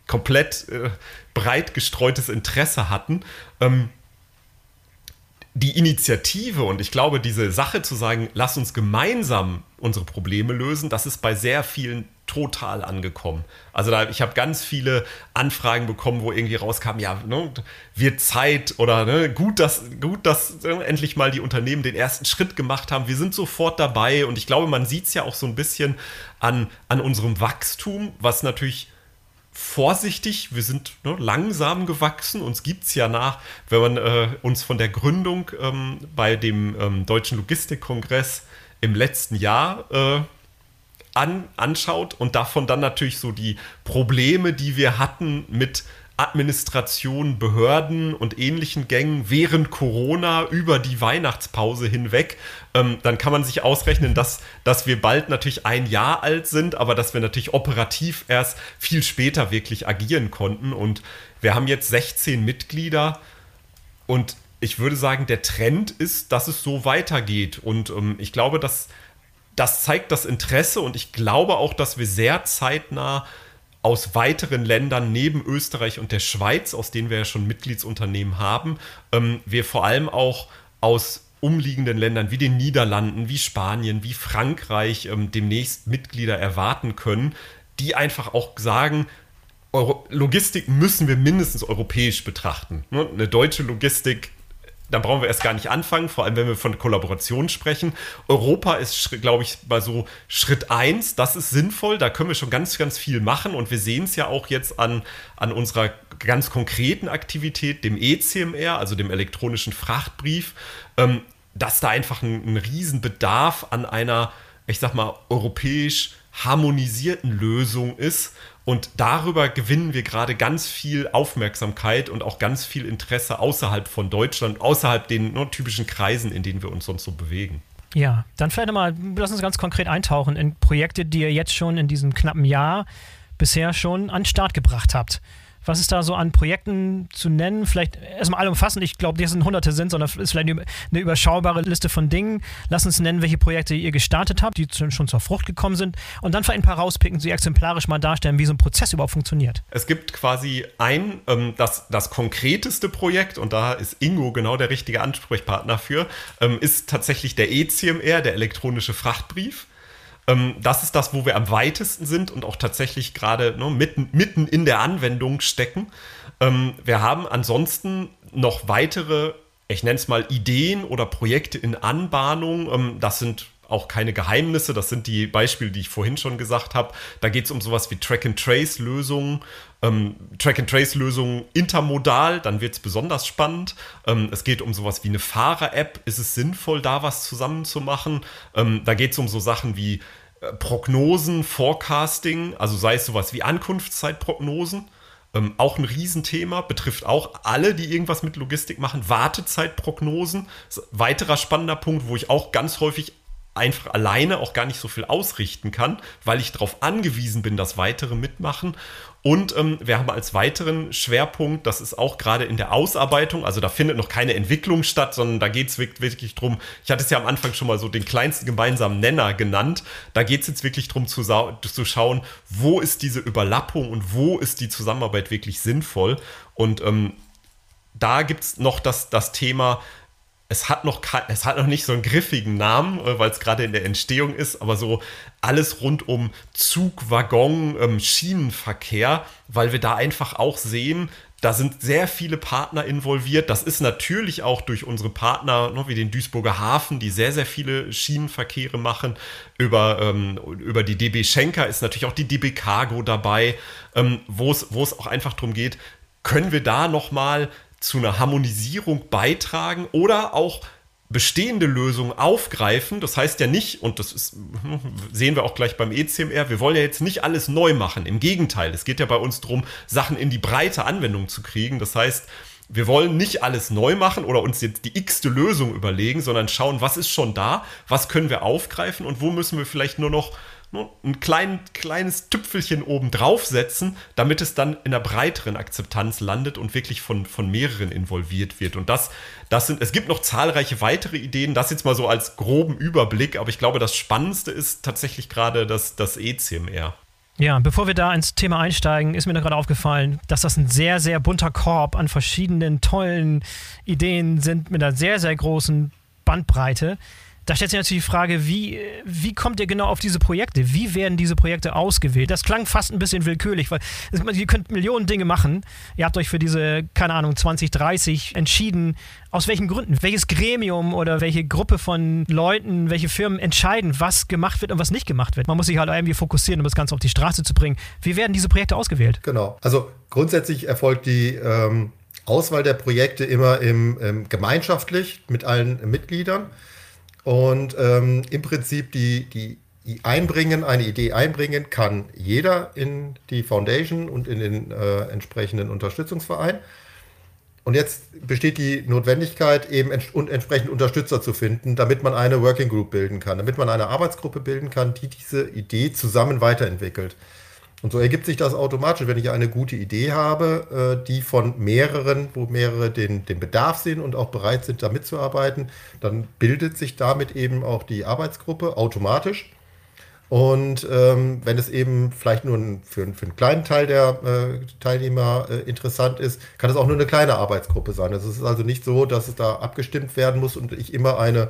C: komplett äh, breit gestreutes Interesse hatten. Ähm, die Initiative und ich glaube, diese Sache zu sagen, lass uns gemeinsam unsere Probleme lösen, das ist bei sehr vielen total angekommen. Also da, ich habe ganz viele Anfragen bekommen, wo irgendwie rauskam, ja, ne, wird Zeit oder ne, gut, dass, gut, dass äh, endlich mal die Unternehmen den ersten Schritt gemacht haben. Wir sind sofort dabei und ich glaube, man sieht es ja auch so ein bisschen an, an unserem Wachstum, was natürlich vorsichtig, wir sind ne, langsam gewachsen. Uns gibt es ja nach, wenn man äh, uns von der Gründung ähm, bei dem ähm, Deutschen Logistikkongress im letzten Jahr äh, an, anschaut und davon dann natürlich so die Probleme, die wir hatten mit Administration, Behörden und ähnlichen Gängen während Corona über die Weihnachtspause hinweg, ähm, dann kann man sich ausrechnen, dass, dass wir bald natürlich ein Jahr alt sind, aber dass wir natürlich operativ erst viel später wirklich agieren konnten. Und wir haben jetzt 16 Mitglieder und ich würde sagen, der Trend ist, dass es so weitergeht. Und ähm, ich glaube, dass das zeigt das Interesse und ich glaube auch, dass wir sehr zeitnah aus weiteren Ländern neben Österreich und der Schweiz, aus denen wir ja schon Mitgliedsunternehmen haben, ähm, wir vor allem auch aus umliegenden Ländern wie den Niederlanden, wie Spanien, wie Frankreich ähm, demnächst Mitglieder erwarten können, die einfach auch sagen, Euro Logistik müssen wir mindestens europäisch betrachten. Ne? Eine deutsche Logistik da brauchen wir erst gar nicht anfangen, vor allem wenn wir von Kollaboration sprechen. Europa ist, glaube ich, bei so Schritt 1, das ist sinnvoll, da können wir schon ganz, ganz viel machen. Und wir sehen es ja auch jetzt an, an unserer ganz konkreten Aktivität, dem ECMR, also dem elektronischen Frachtbrief, ähm, dass da einfach ein, ein Riesenbedarf an einer, ich sag mal, europäisch harmonisierten Lösung ist und darüber gewinnen wir gerade ganz viel Aufmerksamkeit und auch ganz viel Interesse außerhalb von Deutschland, außerhalb den ne, typischen Kreisen, in denen wir uns sonst so bewegen.
A: Ja, dann vielleicht nochmal, lass uns ganz konkret eintauchen in Projekte, die ihr jetzt schon in diesem knappen Jahr bisher schon an den Start gebracht habt. Was ist da so an Projekten zu nennen? Vielleicht erstmal allumfassend, ich glaube, dass es hunderte sind, sondern es ist vielleicht eine überschaubare Liste von Dingen. Lass uns nennen, welche Projekte ihr gestartet habt, die schon zur Frucht gekommen sind und dann vielleicht ein paar rauspicken, sie exemplarisch mal darstellen, wie so ein Prozess überhaupt funktioniert.
C: Es gibt quasi ein, ähm, das, das konkreteste Projekt und da ist Ingo genau der richtige Ansprechpartner für, ähm, ist tatsächlich der ECMR, der elektronische Frachtbrief. Ähm, das ist das, wo wir am weitesten sind und auch tatsächlich gerade ne, mitten, mitten in der Anwendung stecken. Ähm, wir haben ansonsten noch weitere, ich nenne es mal Ideen oder Projekte in Anbahnung. Ähm, das sind auch keine Geheimnisse. Das sind die Beispiele, die ich vorhin schon gesagt habe. Da geht es um sowas wie Track-and-Trace-Lösungen. Ähm, Track-and-Trace-Lösungen intermodal, dann wird es besonders spannend. Ähm, es geht um sowas wie eine Fahrer-App. Ist es sinnvoll, da was zusammenzumachen? Ähm, da geht es um so Sachen wie äh, Prognosen, Forecasting, also sei es sowas wie Ankunftszeitprognosen. Ähm, auch ein Riesenthema, betrifft auch alle, die irgendwas mit Logistik machen. Wartezeitprognosen, weiterer spannender Punkt, wo ich auch ganz häufig einfach alleine auch gar nicht so viel ausrichten kann, weil ich darauf angewiesen bin, dass weitere mitmachen. Und ähm, wir haben als weiteren Schwerpunkt, das ist auch gerade in der Ausarbeitung, also da findet noch keine Entwicklung statt, sondern da geht es wirklich drum, ich hatte es ja am Anfang schon mal so den kleinsten gemeinsamen Nenner genannt, da geht es jetzt wirklich drum zu, zu schauen, wo ist diese Überlappung und wo ist die Zusammenarbeit wirklich sinnvoll. Und ähm, da gibt es noch das, das Thema, es hat noch es hat noch nicht so einen griffigen Namen, äh, weil es gerade in der Entstehung ist, aber so alles rund um Zug, Waggon, ähm, Schienenverkehr, weil wir da einfach auch sehen, da sind sehr viele Partner involviert. Das ist natürlich auch durch unsere Partner, ne, wie den Duisburger Hafen, die sehr, sehr viele Schienenverkehre machen. Über, ähm, über die DB Schenker ist natürlich auch die DB Cargo dabei, ähm, wo es auch einfach darum geht, können wir da nochmal zu einer Harmonisierung beitragen oder auch bestehende Lösungen aufgreifen. Das heißt ja nicht, und das ist, sehen wir auch gleich beim ECMR, wir wollen ja jetzt nicht alles neu machen. Im Gegenteil, es geht ja bei uns darum, Sachen in die breite Anwendung zu kriegen. Das heißt, wir wollen nicht alles neu machen oder uns jetzt die x-te Lösung überlegen, sondern schauen, was ist schon da, was können wir aufgreifen und wo müssen wir vielleicht nur noch ein klein, kleines Tüpfelchen oben draufsetzen, damit es dann in einer breiteren Akzeptanz landet und wirklich von, von mehreren involviert wird. Und das, das sind, es gibt noch zahlreiche weitere Ideen, das jetzt mal so als groben Überblick, aber ich glaube, das Spannendste ist tatsächlich gerade das, das ECMR.
A: Ja, bevor wir da ins Thema einsteigen, ist mir gerade aufgefallen, dass das ein sehr, sehr bunter Korb an verschiedenen tollen Ideen sind mit einer sehr, sehr großen Bandbreite. Da stellt sich natürlich die Frage, wie, wie kommt ihr genau auf diese Projekte? Wie werden diese Projekte ausgewählt? Das klang fast ein bisschen willkürlich, weil ihr könnt Millionen Dinge machen. Ihr habt euch für diese, keine Ahnung, 2030 entschieden. Aus welchen Gründen? Welches Gremium oder welche Gruppe von Leuten, welche Firmen entscheiden, was gemacht wird und was nicht gemacht wird? Man muss sich halt irgendwie fokussieren, um das Ganze auf die Straße zu bringen. Wie werden diese Projekte ausgewählt?
B: Genau. Also grundsätzlich erfolgt die ähm, Auswahl der Projekte immer im, im gemeinschaftlich mit allen Mitgliedern. Und ähm, im Prinzip die, die einbringen, eine Idee einbringen kann jeder in die Foundation und in den äh, entsprechenden Unterstützungsverein. Und jetzt besteht die Notwendigkeit, eben ents und entsprechend Unterstützer zu finden, damit man eine Working Group bilden kann, damit man eine Arbeitsgruppe bilden kann, die diese Idee zusammen weiterentwickelt. Und so ergibt sich das automatisch, wenn ich eine gute Idee habe, äh, die von mehreren, wo mehrere den, den Bedarf sehen und auch bereit sind, da mitzuarbeiten, dann bildet sich damit eben auch die Arbeitsgruppe automatisch. Und ähm, wenn es eben vielleicht nur für, für, einen kleinen Teil der äh, Teilnehmer äh, interessant ist, kann es auch nur eine kleine Arbeitsgruppe sein. Es ist also nicht so, dass es da abgestimmt werden muss und ich immer eine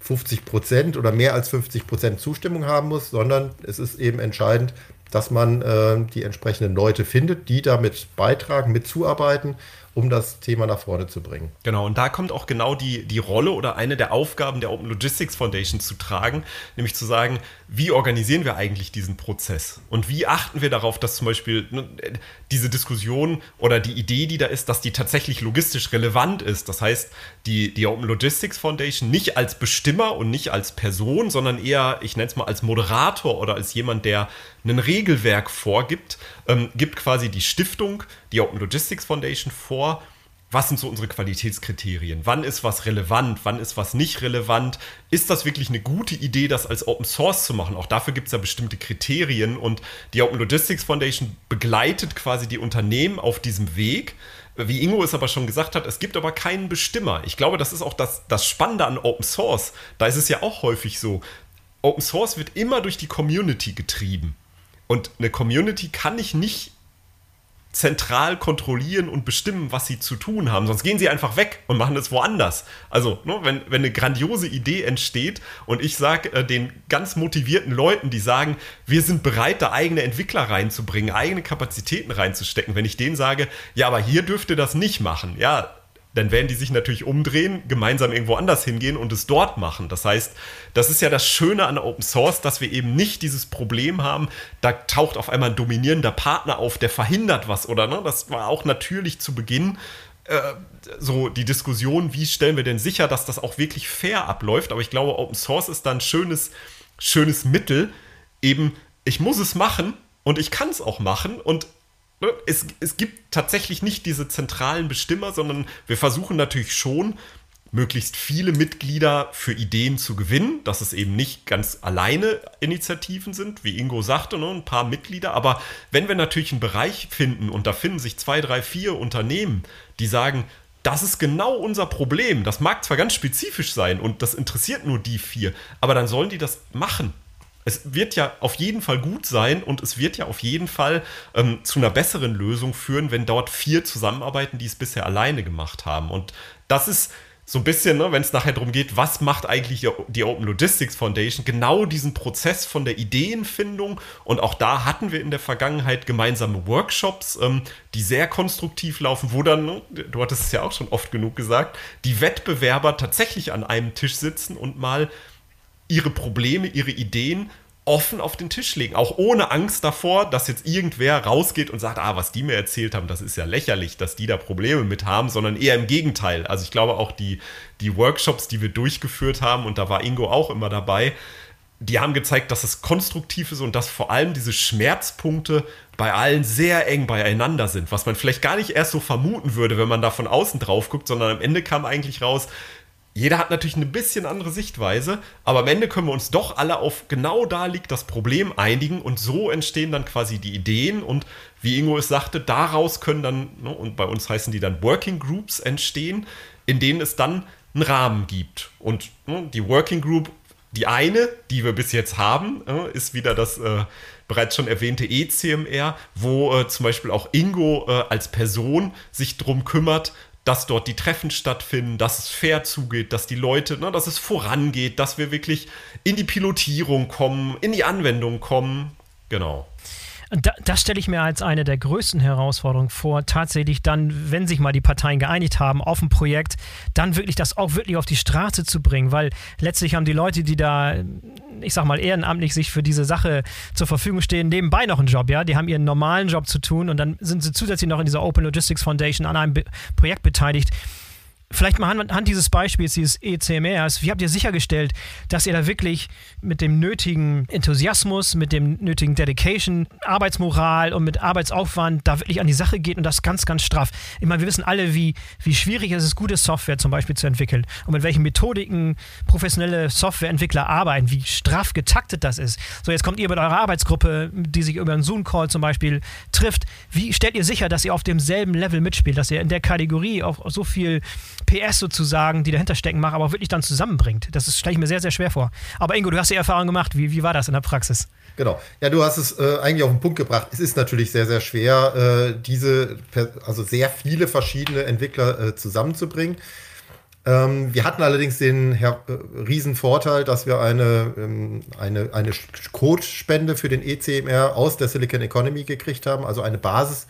B: 50 Prozent oder mehr als 50 Prozent Zustimmung haben muss, sondern es ist eben entscheidend, dass man äh, die entsprechenden Leute findet, die damit beitragen, mitzuarbeiten um das Thema nach vorne zu bringen.
C: Genau, und da kommt auch genau die, die Rolle oder eine der Aufgaben der Open Logistics Foundation zu tragen, nämlich zu sagen, wie organisieren wir eigentlich diesen Prozess und wie achten wir darauf, dass zum Beispiel ne, diese Diskussion oder die Idee, die da ist, dass die tatsächlich logistisch relevant ist. Das heißt, die, die Open Logistics Foundation nicht als Bestimmer und nicht als Person, sondern eher, ich nenne es mal als Moderator oder als jemand, der ein Regelwerk vorgibt, ähm, gibt quasi die Stiftung, die Open Logistics Foundation vor, was sind so unsere Qualitätskriterien? Wann ist was relevant? Wann ist was nicht relevant? Ist das wirklich eine gute Idee, das als Open Source zu machen? Auch dafür gibt es ja bestimmte Kriterien und die Open Logistics Foundation begleitet quasi die Unternehmen auf diesem Weg. Wie Ingo es aber schon gesagt hat, es gibt aber keinen Bestimmer. Ich glaube, das ist auch das, das Spannende an Open Source. Da ist es ja auch häufig so. Open Source wird immer durch die Community getrieben. Und eine Community kann ich nicht zentral kontrollieren und bestimmen, was sie zu tun haben. Sonst gehen sie einfach weg und machen es woanders. Also, ne, wenn, wenn eine grandiose Idee entsteht und ich sage äh, den ganz motivierten Leuten, die sagen, wir sind bereit, da eigene Entwickler reinzubringen, eigene Kapazitäten reinzustecken, wenn ich denen sage, ja, aber hier dürft ihr das nicht machen, ja, dann werden die sich natürlich umdrehen, gemeinsam irgendwo anders hingehen und es dort machen. Das heißt, das ist ja das Schöne an Open Source, dass wir eben nicht dieses Problem haben, da taucht auf einmal ein dominierender Partner auf, der verhindert was oder ne? Das war auch natürlich zu Beginn äh, so die Diskussion, wie stellen wir denn sicher, dass das auch wirklich fair abläuft. Aber ich glaube, Open Source ist da ein schönes, schönes Mittel. Eben, ich muss es machen und ich kann es auch machen und es, es gibt tatsächlich nicht diese zentralen Bestimmer, sondern wir versuchen natürlich schon, möglichst viele Mitglieder für Ideen zu gewinnen, dass es eben nicht ganz alleine Initiativen sind, wie Ingo sagte, ne, ein paar Mitglieder. Aber wenn wir natürlich einen Bereich finden und da finden sich zwei, drei, vier Unternehmen, die sagen, das ist genau unser Problem. Das mag zwar ganz spezifisch sein und das interessiert nur die vier, aber dann sollen die das machen es wird ja auf jeden Fall gut sein und es wird ja auf jeden Fall ähm, zu einer besseren Lösung führen, wenn dort vier zusammenarbeiten, die es bisher alleine gemacht haben. Und das ist so ein bisschen, ne, wenn es nachher darum geht, was macht eigentlich die Open Logistics Foundation, genau diesen Prozess von der Ideenfindung. Und auch da hatten wir in der Vergangenheit gemeinsame Workshops, ähm, die sehr konstruktiv laufen, wo dann, ne, du hattest es ja auch schon oft genug gesagt, die Wettbewerber tatsächlich an einem Tisch sitzen und mal ihre Probleme, ihre Ideen offen auf den Tisch legen. Auch ohne Angst davor, dass jetzt irgendwer rausgeht und sagt, ah, was die mir erzählt haben, das ist ja lächerlich, dass die da Probleme mit haben, sondern eher im Gegenteil. Also ich glaube auch die, die Workshops, die wir durchgeführt haben, und da war Ingo auch immer dabei, die haben gezeigt, dass es konstruktiv ist und dass vor allem diese Schmerzpunkte bei allen sehr eng beieinander sind, was man vielleicht gar nicht erst so vermuten würde, wenn man da von außen drauf guckt, sondern am Ende kam eigentlich raus, jeder hat natürlich eine bisschen andere Sichtweise, aber am Ende können wir uns doch alle auf genau da liegt das Problem einigen und so entstehen dann quasi die Ideen und wie Ingo es sagte, daraus können dann, ne, und bei uns heißen die dann Working Groups entstehen, in denen es dann einen Rahmen gibt. Und ne, die Working Group, die eine, die wir bis jetzt haben, äh, ist wieder das äh, bereits schon erwähnte ECMR, wo äh, zum Beispiel auch Ingo äh, als Person sich darum kümmert, dass dort die Treffen stattfinden, dass es fair zugeht, dass die Leute, ne, dass es vorangeht, dass wir wirklich in die Pilotierung kommen, in die Anwendung kommen. Genau.
A: Da, das stelle ich mir als eine der größten Herausforderungen vor, tatsächlich dann, wenn sich mal die Parteien geeinigt haben auf ein Projekt, dann wirklich das auch wirklich auf die Straße zu bringen, weil letztlich haben die Leute, die da, ich sag mal, ehrenamtlich sich für diese Sache zur Verfügung stehen, nebenbei noch einen Job, ja, die haben ihren normalen Job zu tun und dann sind sie zusätzlich noch in dieser Open Logistics Foundation an einem Be Projekt beteiligt Vielleicht mal anhand dieses Beispiels, dieses ECMRs, wie habt ihr sichergestellt, dass ihr da wirklich mit dem nötigen Enthusiasmus, mit dem nötigen Dedication, Arbeitsmoral und mit Arbeitsaufwand da wirklich an die Sache geht und das ganz, ganz straff? Ich meine, wir wissen alle, wie, wie schwierig es ist, gute Software zum Beispiel zu entwickeln und mit welchen Methodiken professionelle Softwareentwickler arbeiten, wie straff getaktet das ist. So, jetzt kommt ihr mit eurer Arbeitsgruppe, die sich über einen Zoom-Call zum Beispiel trifft. Wie stellt ihr sicher, dass ihr auf demselben Level mitspielt, dass ihr in der Kategorie auch so viel PS sozusagen, die dahinter stecken, macht, aber wirklich dann zusammenbringt. Das stelle ich mir sehr, sehr schwer vor. Aber Ingo, du hast die Erfahrung gemacht. Wie, wie war das in der Praxis?
B: Genau. Ja, du hast es äh, eigentlich auf den Punkt gebracht. Es ist natürlich sehr, sehr schwer, äh, diese, also sehr viele verschiedene Entwickler äh, zusammenzubringen. Ähm, wir hatten allerdings den Her äh, riesen Vorteil, dass wir eine, ähm, eine, eine Codespende für den ECMR aus der Silicon Economy gekriegt haben, also eine Basis,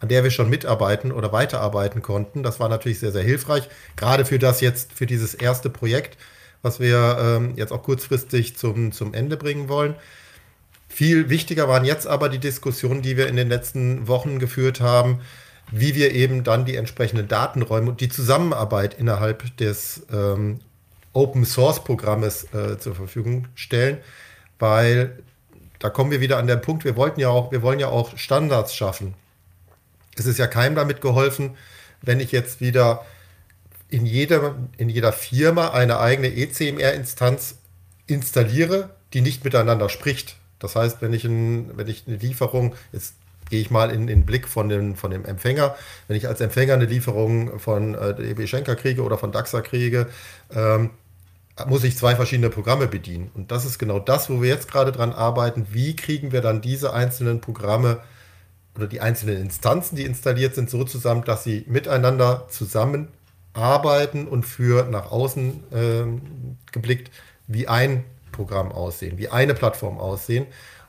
B: an der wir schon mitarbeiten oder weiterarbeiten konnten. Das war natürlich sehr, sehr hilfreich, gerade für das jetzt, für dieses erste Projekt, was wir ähm, jetzt auch kurzfristig zum, zum Ende bringen wollen. Viel wichtiger waren jetzt aber die Diskussionen, die wir in den letzten Wochen geführt haben, wie wir eben dann die entsprechenden Datenräume und die Zusammenarbeit innerhalb des ähm, Open Source Programmes äh, zur Verfügung stellen, weil da kommen wir wieder an den Punkt, wir wollten ja auch, wir wollen ja auch Standards schaffen es ist ja keinem damit geholfen, wenn ich jetzt wieder in jeder, in jeder Firma eine eigene ECMR-Instanz installiere, die nicht miteinander spricht. Das heißt, wenn ich, ein, wenn ich eine Lieferung, jetzt gehe ich mal in den Blick von, den, von dem Empfänger, wenn ich als Empfänger eine Lieferung von äh, DB Schenker kriege oder von DAXA kriege, ähm, muss ich zwei verschiedene Programme bedienen. Und das ist genau das, wo wir jetzt gerade dran arbeiten. Wie kriegen wir dann diese einzelnen Programme oder die einzelnen Instanzen, die installiert sind, so zusammen, dass sie miteinander zusammenarbeiten und für nach außen äh, geblickt wie ein Programm aussehen, wie eine Plattform aussehen,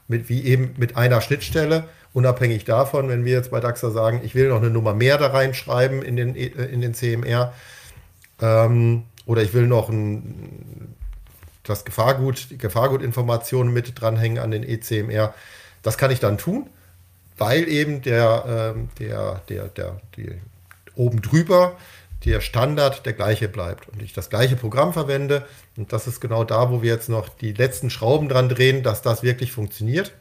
B: mit, wie eben mit einer Schnittstelle. Unabhängig davon, wenn wir jetzt bei DAXA sagen, ich will noch eine Nummer mehr da reinschreiben in den, äh, in den CMR, ähm, oder ich will noch ein, das Gefahrgut, die Gefahrgutinformationen mit dranhängen an den ECMR. Das kann ich dann tun, weil eben der, ähm, der, der, der, oben drüber der Standard der gleiche bleibt und ich das gleiche Programm verwende. Und das ist genau da, wo wir jetzt noch die letzten Schrauben dran drehen, dass das wirklich funktioniert.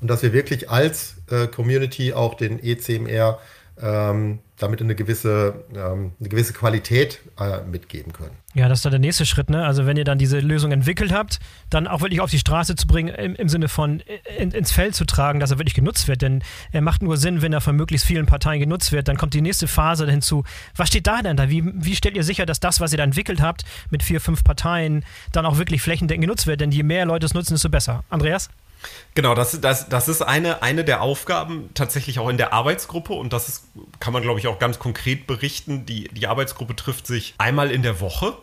B: Und dass wir wirklich als äh, Community auch den ECMR ähm, damit eine gewisse, ähm, eine gewisse Qualität äh, mitgeben können.
A: Ja, das ist dann der nächste Schritt. Ne? Also wenn ihr dann diese Lösung entwickelt habt, dann auch wirklich auf die Straße zu bringen, im, im Sinne von in, ins Feld zu tragen, dass er wirklich genutzt wird. Denn er macht nur Sinn, wenn er von möglichst vielen Parteien genutzt wird. Dann kommt die nächste Phase hinzu. Was steht da denn da? Wie, wie stellt ihr sicher, dass das, was ihr da entwickelt habt, mit vier, fünf Parteien, dann auch wirklich flächendeckend genutzt wird? Denn je mehr Leute es nutzen, desto besser. Andreas?
C: Genau, das, das, das ist eine, eine der Aufgaben tatsächlich auch in der Arbeitsgruppe und das ist, kann man, glaube ich, auch ganz konkret berichten. Die, die Arbeitsgruppe trifft sich einmal in der Woche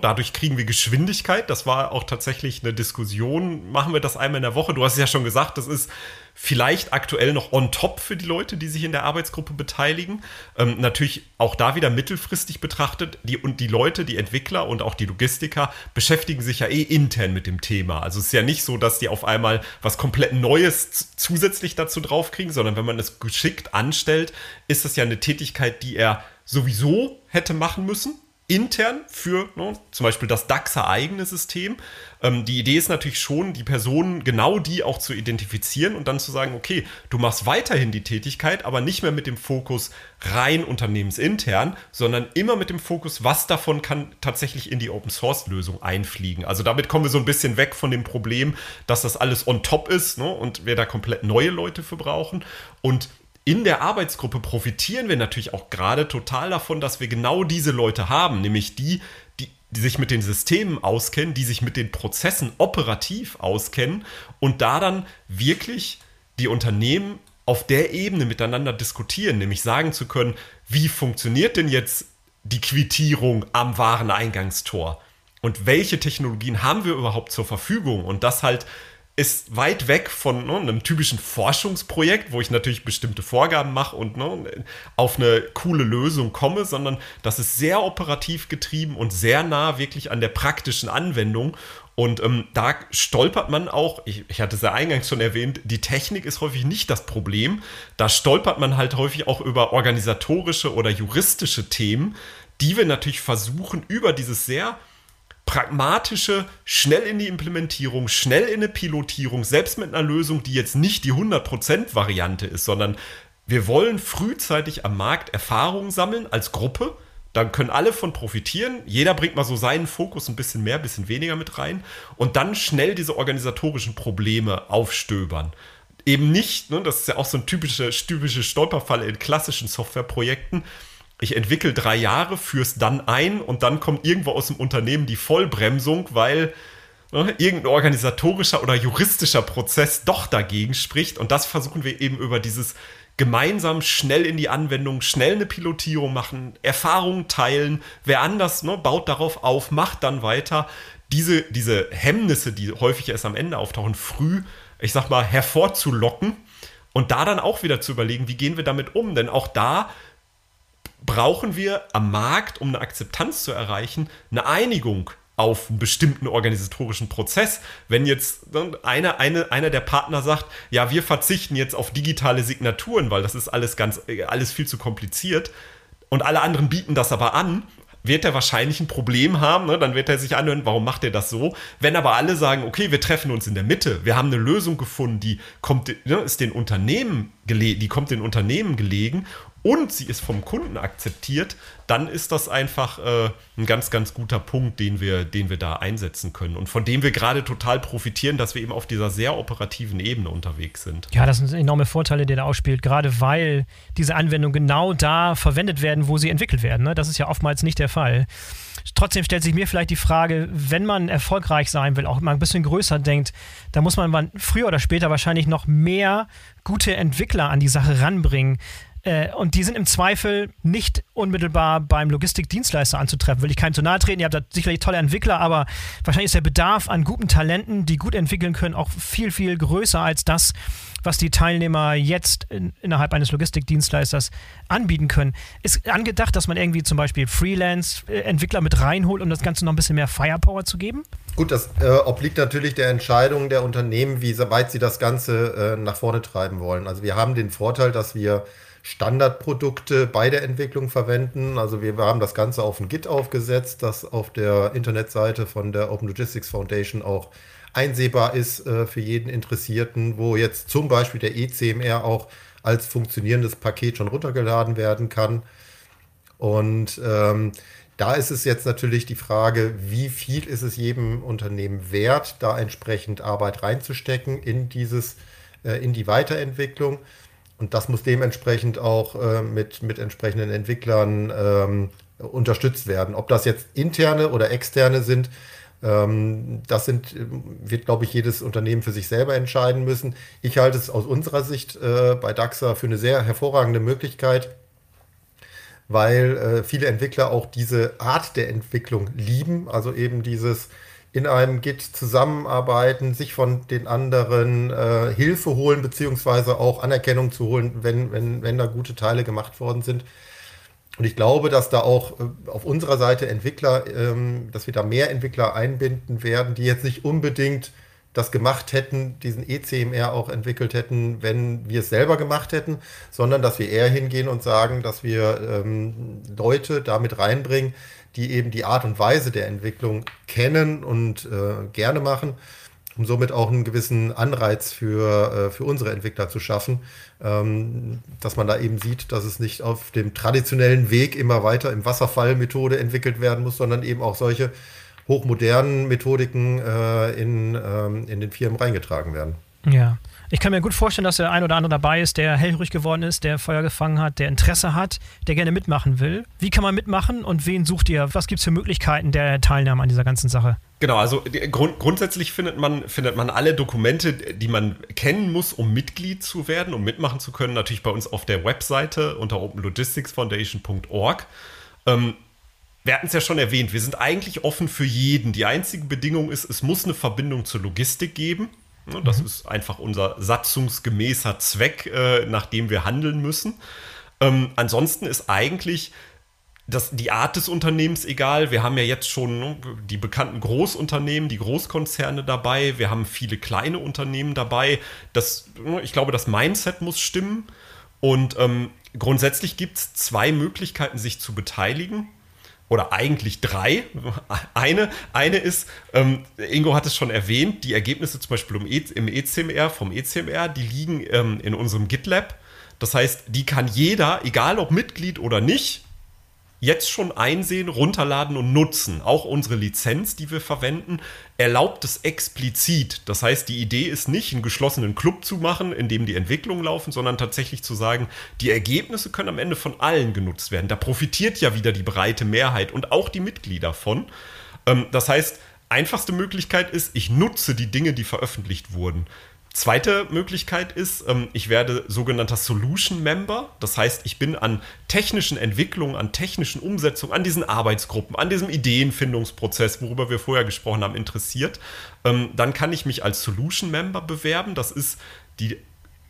C: dadurch kriegen wir Geschwindigkeit. Das war auch tatsächlich eine Diskussion. Machen wir das einmal in der Woche? Du hast es ja schon gesagt, das ist vielleicht aktuell noch on top für die Leute, die sich in der Arbeitsgruppe beteiligen. Ähm, natürlich auch da wieder mittelfristig betrachtet. Die, und die Leute, die Entwickler und auch die Logistiker beschäftigen sich ja eh intern mit dem Thema. Also es ist ja nicht so, dass die auf einmal was komplett Neues zusätzlich dazu draufkriegen, sondern wenn man es geschickt anstellt, ist das ja eine Tätigkeit, die er sowieso hätte machen müssen intern für ne, zum Beispiel das DAXer eigene System. Ähm, die Idee ist natürlich schon, die Personen genau die auch zu identifizieren und dann zu sagen, okay, du machst weiterhin die Tätigkeit, aber nicht mehr mit dem Fokus rein unternehmensintern, sondern immer mit dem Fokus, was davon kann tatsächlich in die Open Source Lösung einfliegen. Also damit kommen wir so ein bisschen weg von dem Problem, dass das alles on top ist ne, und wir da komplett neue Leute für brauchen. Und in der Arbeitsgruppe profitieren wir natürlich auch gerade total davon, dass wir genau diese Leute haben, nämlich die, die, die sich mit den Systemen auskennen, die sich mit den Prozessen operativ auskennen und da dann wirklich die Unternehmen auf der Ebene miteinander diskutieren, nämlich sagen zu können, wie funktioniert denn jetzt die Quittierung am Wareneingangstor? Und welche Technologien haben wir überhaupt zur Verfügung? Und das halt ist weit weg von ne, einem typischen Forschungsprojekt, wo ich natürlich bestimmte Vorgaben mache und ne, auf eine coole Lösung komme, sondern das ist sehr operativ getrieben und sehr nah wirklich an der praktischen Anwendung. Und ähm, da stolpert man auch, ich, ich hatte es ja eingangs schon erwähnt, die Technik ist häufig nicht das Problem. Da stolpert man halt häufig auch über organisatorische oder juristische Themen, die wir natürlich versuchen, über dieses sehr pragmatische, schnell in die Implementierung, schnell in eine Pilotierung, selbst mit einer Lösung, die jetzt nicht die 100% Variante ist, sondern wir wollen frühzeitig am Markt Erfahrungen sammeln als Gruppe. Dann können alle von profitieren. Jeder bringt mal so seinen Fokus ein bisschen mehr, ein bisschen weniger mit rein. Und dann schnell diese organisatorischen Probleme aufstöbern. Eben nicht, ne, das ist ja auch so ein typischer, typischer Stolperfall in klassischen Softwareprojekten ich entwickle drei Jahre, führ's dann ein und dann kommt irgendwo aus dem Unternehmen die Vollbremsung, weil ne, irgendein organisatorischer oder juristischer Prozess doch dagegen spricht. Und das versuchen wir eben über dieses gemeinsam schnell in die Anwendung, schnell eine Pilotierung machen, Erfahrungen teilen. Wer anders ne, baut darauf auf, macht dann weiter. Diese, diese Hemmnisse, die häufig erst am Ende auftauchen, früh, ich sag mal, hervorzulocken und da dann auch wieder zu überlegen, wie gehen wir damit um? Denn auch da brauchen wir am Markt, um eine Akzeptanz zu erreichen, eine Einigung auf einen bestimmten organisatorischen Prozess. Wenn jetzt ne, einer, eine, einer der Partner sagt, ja, wir verzichten jetzt auf digitale Signaturen, weil das ist alles ganz, alles viel zu kompliziert, und alle anderen bieten das aber an, wird er wahrscheinlich ein Problem haben. Ne? Dann wird er sich anhören, warum macht er das so? Wenn aber alle sagen, okay, wir treffen uns in der Mitte, wir haben eine Lösung gefunden, die kommt, ne, ist den Unternehmen die kommt den Unternehmen gelegen und sie ist vom Kunden akzeptiert, dann ist das einfach äh, ein ganz, ganz guter Punkt, den wir, den wir da einsetzen können und von dem wir gerade total profitieren, dass wir eben auf dieser sehr operativen Ebene unterwegs sind.
A: Ja, das sind enorme Vorteile, die da ausspielt, gerade weil diese Anwendungen genau da verwendet werden, wo sie entwickelt werden. Ne? Das ist ja oftmals nicht der Fall. Trotzdem stellt sich mir vielleicht die Frage, wenn man erfolgreich sein will, auch mal ein bisschen größer denkt, da muss man früher oder später wahrscheinlich noch mehr gute Entwickler an die Sache ranbringen. Äh, und die sind im Zweifel nicht unmittelbar beim Logistikdienstleister anzutreffen. Will ich keinem zu nahe treten. Ihr habt da sicherlich tolle Entwickler, aber wahrscheinlich ist der Bedarf an guten Talenten, die gut entwickeln können, auch viel, viel größer als das, was die Teilnehmer jetzt in, innerhalb eines Logistikdienstleisters anbieten können. Ist angedacht, dass man irgendwie zum Beispiel Freelance-Entwickler mit reinholt, um das Ganze noch ein bisschen mehr Firepower zu geben?
B: Gut, das äh, obliegt natürlich der Entscheidung der Unternehmen, wie weit sie das Ganze äh, nach vorne treiben wollen. Also wir haben den Vorteil, dass wir Standardprodukte bei der Entwicklung verwenden. Also wir haben das Ganze auf ein Git aufgesetzt, das auf der Internetseite von der Open Logistics Foundation auch einsehbar ist äh, für jeden Interessierten, wo jetzt zum Beispiel der eCMR auch als funktionierendes Paket schon runtergeladen werden kann. Und ähm, da ist es jetzt natürlich die Frage, wie viel ist es jedem Unternehmen wert, da entsprechend Arbeit reinzustecken in dieses, äh, in die Weiterentwicklung. Und das muss dementsprechend auch äh, mit, mit entsprechenden Entwicklern ähm, unterstützt werden. Ob das jetzt interne oder externe sind, ähm, das sind, wird, glaube ich, jedes Unternehmen für sich selber entscheiden müssen. Ich halte es aus unserer Sicht äh, bei DAXA für eine sehr hervorragende Möglichkeit, weil äh, viele Entwickler auch diese Art der Entwicklung lieben, also eben dieses in einem Git zusammenarbeiten, sich von den anderen äh, Hilfe holen, beziehungsweise auch Anerkennung zu holen, wenn, wenn, wenn da gute Teile gemacht worden sind. Und ich glaube, dass da auch äh, auf unserer Seite Entwickler, ähm, dass wir da mehr Entwickler einbinden werden, die jetzt nicht unbedingt das gemacht hätten, diesen ECMR auch entwickelt hätten, wenn wir es selber gemacht hätten, sondern dass wir eher hingehen und sagen, dass wir ähm, Leute damit reinbringen, die eben die Art und Weise der Entwicklung kennen und äh, gerne machen, um somit auch einen gewissen Anreiz für, äh, für unsere Entwickler zu schaffen, ähm, dass man da eben sieht, dass es nicht auf dem traditionellen Weg immer weiter im Wasserfallmethode entwickelt werden muss, sondern eben auch solche hochmodernen Methodiken äh, in, ähm, in den Firmen reingetragen werden.
A: Ja. Ich kann mir gut vorstellen, dass der ein oder andere dabei ist, der hellhörig geworden ist, der Feuer gefangen hat, der Interesse hat, der gerne mitmachen will. Wie kann man mitmachen und wen sucht ihr? Was gibt es für Möglichkeiten der Teilnahme an dieser ganzen Sache?
C: Genau, also grund, grundsätzlich findet man, findet man alle Dokumente, die man kennen muss, um Mitglied zu werden, um mitmachen zu können, natürlich bei uns auf der Webseite unter openlogisticsfoundation.org. Ähm, wir hatten es ja schon erwähnt, wir sind eigentlich offen für jeden. Die einzige Bedingung ist, es muss eine Verbindung zur Logistik geben. Ne, das mhm. ist einfach unser satzungsgemäßer Zweck, äh, nach dem wir handeln müssen. Ähm, ansonsten ist eigentlich das, die Art des Unternehmens egal. Wir haben ja jetzt schon ne, die bekannten Großunternehmen, die Großkonzerne dabei. Wir haben viele kleine Unternehmen dabei. Das, ne, ich glaube, das Mindset muss stimmen. Und ähm, grundsätzlich gibt es zwei Möglichkeiten, sich zu beteiligen oder eigentlich drei. Eine, eine ist, ähm, Ingo hat es schon erwähnt, die Ergebnisse zum Beispiel im, e im ECMR, vom ECMR, die liegen ähm, in unserem GitLab. Das heißt, die kann jeder, egal ob Mitglied oder nicht, jetzt schon einsehen, runterladen und nutzen. Auch unsere Lizenz, die wir verwenden, erlaubt es explizit. Das heißt, die Idee ist nicht, einen geschlossenen Club zu machen, in dem die Entwicklungen laufen, sondern tatsächlich zu sagen, die Ergebnisse können am Ende von allen genutzt werden. Da profitiert ja wieder die breite Mehrheit und auch die Mitglieder von. Ähm, das heißt, einfachste Möglichkeit ist, ich nutze die Dinge, die veröffentlicht wurden. Zweite Möglichkeit ist, ähm, ich werde sogenannter Solution Member. Das heißt, ich bin an technischen Entwicklungen, an technischen Umsetzungen, an diesen Arbeitsgruppen, an diesem Ideenfindungsprozess, worüber wir vorher gesprochen haben, interessiert. Ähm, dann kann ich mich als Solution Member bewerben. Das ist die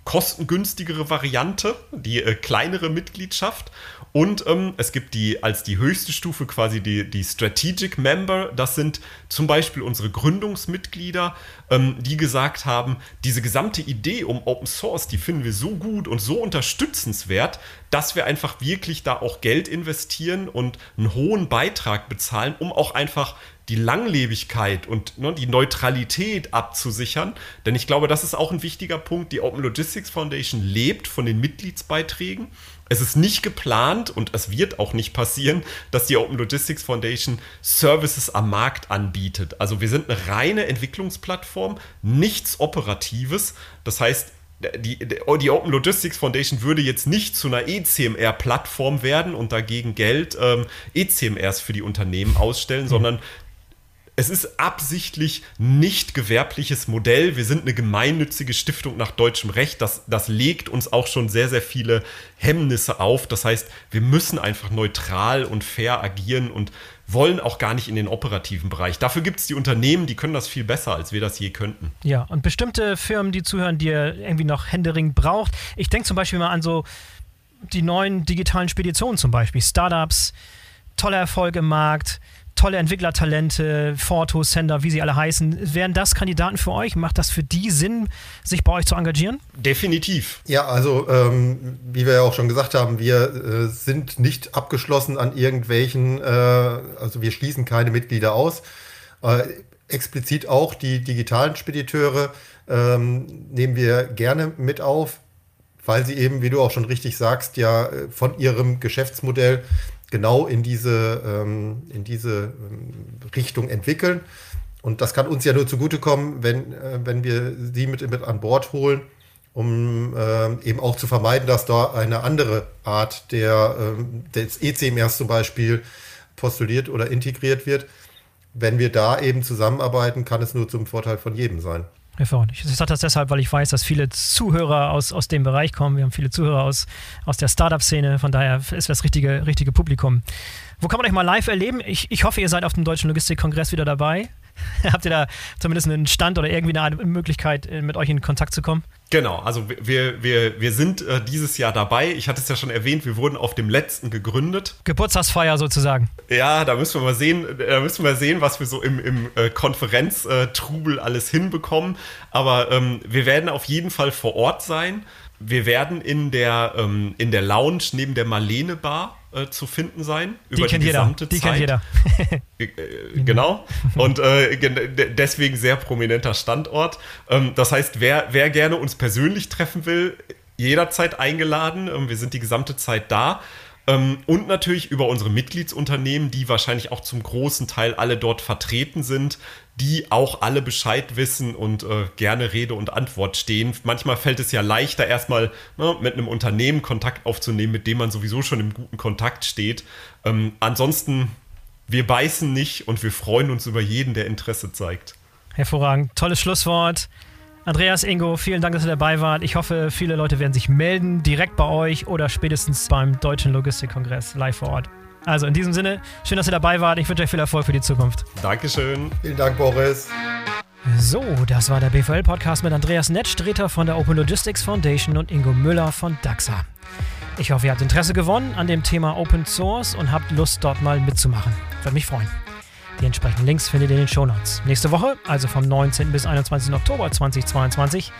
C: kostengünstigere Variante, die äh, kleinere Mitgliedschaft. Und ähm, es gibt die als die höchste Stufe quasi die, die Strategic Member. Das sind zum Beispiel unsere Gründungsmitglieder, ähm, die gesagt haben, diese gesamte Idee um Open Source, die finden wir so gut und so unterstützenswert, dass wir einfach wirklich da auch Geld investieren und einen hohen Beitrag bezahlen, um auch einfach die Langlebigkeit und ne, die Neutralität abzusichern. Denn ich glaube, das ist auch ein wichtiger Punkt. Die Open Logistics Foundation lebt von den Mitgliedsbeiträgen. Es ist nicht geplant und es wird auch nicht passieren, dass die Open Logistics Foundation Services am Markt anbietet. Also wir sind eine reine Entwicklungsplattform, nichts Operatives. Das heißt, die, die Open Logistics Foundation würde jetzt nicht zu einer ECMR-Plattform werden und dagegen Geld ähm, ECMRs für die Unternehmen ausstellen, mhm. sondern es ist absichtlich nicht gewerbliches Modell. Wir sind eine gemeinnützige Stiftung nach deutschem Recht. Das, das legt uns auch schon sehr, sehr viele Hemmnisse auf. Das heißt, wir müssen einfach neutral und fair agieren und wollen auch gar nicht in den operativen Bereich. Dafür gibt es die Unternehmen, die können das viel besser, als wir das je könnten.
A: Ja, und bestimmte Firmen, die zuhören, die ihr irgendwie noch Händering braucht. Ich denke zum Beispiel mal an so die neuen digitalen Speditionen zum Beispiel, Startups, tolle Erfolge im Markt, tolle Entwicklertalente, Forto, Sender, wie sie alle heißen. Wären das Kandidaten für euch? Macht das für die Sinn, sich bei euch zu engagieren?
C: Definitiv.
B: Ja, also ähm, wie wir ja auch schon gesagt haben, wir äh, sind nicht abgeschlossen an irgendwelchen, äh, also wir schließen keine Mitglieder aus. Äh, explizit auch die digitalen Spediteure ähm, nehmen wir gerne mit auf, weil sie eben, wie du auch schon richtig sagst, ja äh, von ihrem Geschäftsmodell genau in diese, ähm, in diese ähm, Richtung entwickeln. Und das kann uns ja nur zugutekommen, wenn, äh, wenn wir sie mit, mit an Bord holen, um äh, eben auch zu vermeiden, dass da eine andere Art der, äh, des ECMRs zum Beispiel postuliert oder integriert wird. Wenn wir da eben zusammenarbeiten, kann es nur zum Vorteil von jedem sein.
A: Hervorragend. Ich sage das deshalb, weil ich weiß, dass viele Zuhörer aus, aus dem Bereich kommen. Wir haben viele Zuhörer aus, aus der Startup-Szene. Von daher ist das richtige, richtige Publikum. Wo kann man euch mal live erleben? Ich, ich hoffe, ihr seid auf dem Deutschen Logistikkongress wieder dabei. Habt ihr da zumindest einen Stand oder irgendwie eine Möglichkeit, äh, mit euch in Kontakt zu kommen?
C: Genau, also wir, wir, wir sind äh, dieses Jahr dabei. Ich hatte es ja schon erwähnt, wir wurden auf dem letzten gegründet.
A: Geburtstagsfeier sozusagen.
C: Ja, da müssen wir mal sehen, da müssen wir sehen, was wir so im, im äh, Konferenztrubel alles hinbekommen. Aber ähm, wir werden auf jeden Fall vor Ort sein. Wir werden in der, ähm, in der Lounge neben der Marlene Bar äh, zu finden sein.
A: Die über die gesamte jeder. Die kennt jeder.
C: Äh, genau. Und äh, deswegen sehr prominenter Standort. Ähm, das heißt, wer, wer gerne uns persönlich treffen will, jederzeit eingeladen. Ähm, wir sind die gesamte Zeit da. Ähm, und natürlich über unsere Mitgliedsunternehmen, die wahrscheinlich auch zum großen Teil alle dort vertreten sind, die auch alle Bescheid wissen und äh, gerne Rede und Antwort stehen. Manchmal fällt es ja leichter, erstmal ne, mit einem Unternehmen Kontakt aufzunehmen, mit dem man sowieso schon im guten Kontakt steht. Ähm, ansonsten, wir beißen nicht und wir freuen uns über jeden, der Interesse zeigt.
A: Hervorragend. Tolles Schlusswort. Andreas Ingo, vielen Dank, dass ihr dabei wart. Ich hoffe, viele Leute werden sich melden, direkt bei euch oder spätestens beim Deutschen Logistikkongress live vor Ort. Also in diesem Sinne, schön, dass ihr dabei wart. Ich wünsche euch viel Erfolg für die Zukunft.
C: Dankeschön.
B: Vielen Dank, Boris.
A: So, das war der BVL-Podcast mit Andreas Nettstreter von der Open Logistics Foundation und Ingo Müller von DAXA. Ich hoffe, ihr habt Interesse gewonnen an dem Thema Open Source und habt Lust, dort mal mitzumachen. Würde mich freuen. Die entsprechenden Links findet ihr in den Shownotes. Nächste Woche, also vom 19. bis 21. Oktober 2022,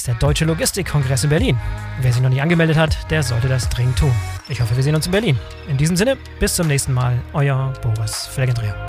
A: ist der Deutsche Logistikkongress in Berlin. Wer sich noch nicht angemeldet hat, der sollte das dringend tun. Ich hoffe, wir sehen uns in Berlin. In diesem Sinne, bis zum nächsten Mal, euer Boris Felgendreher.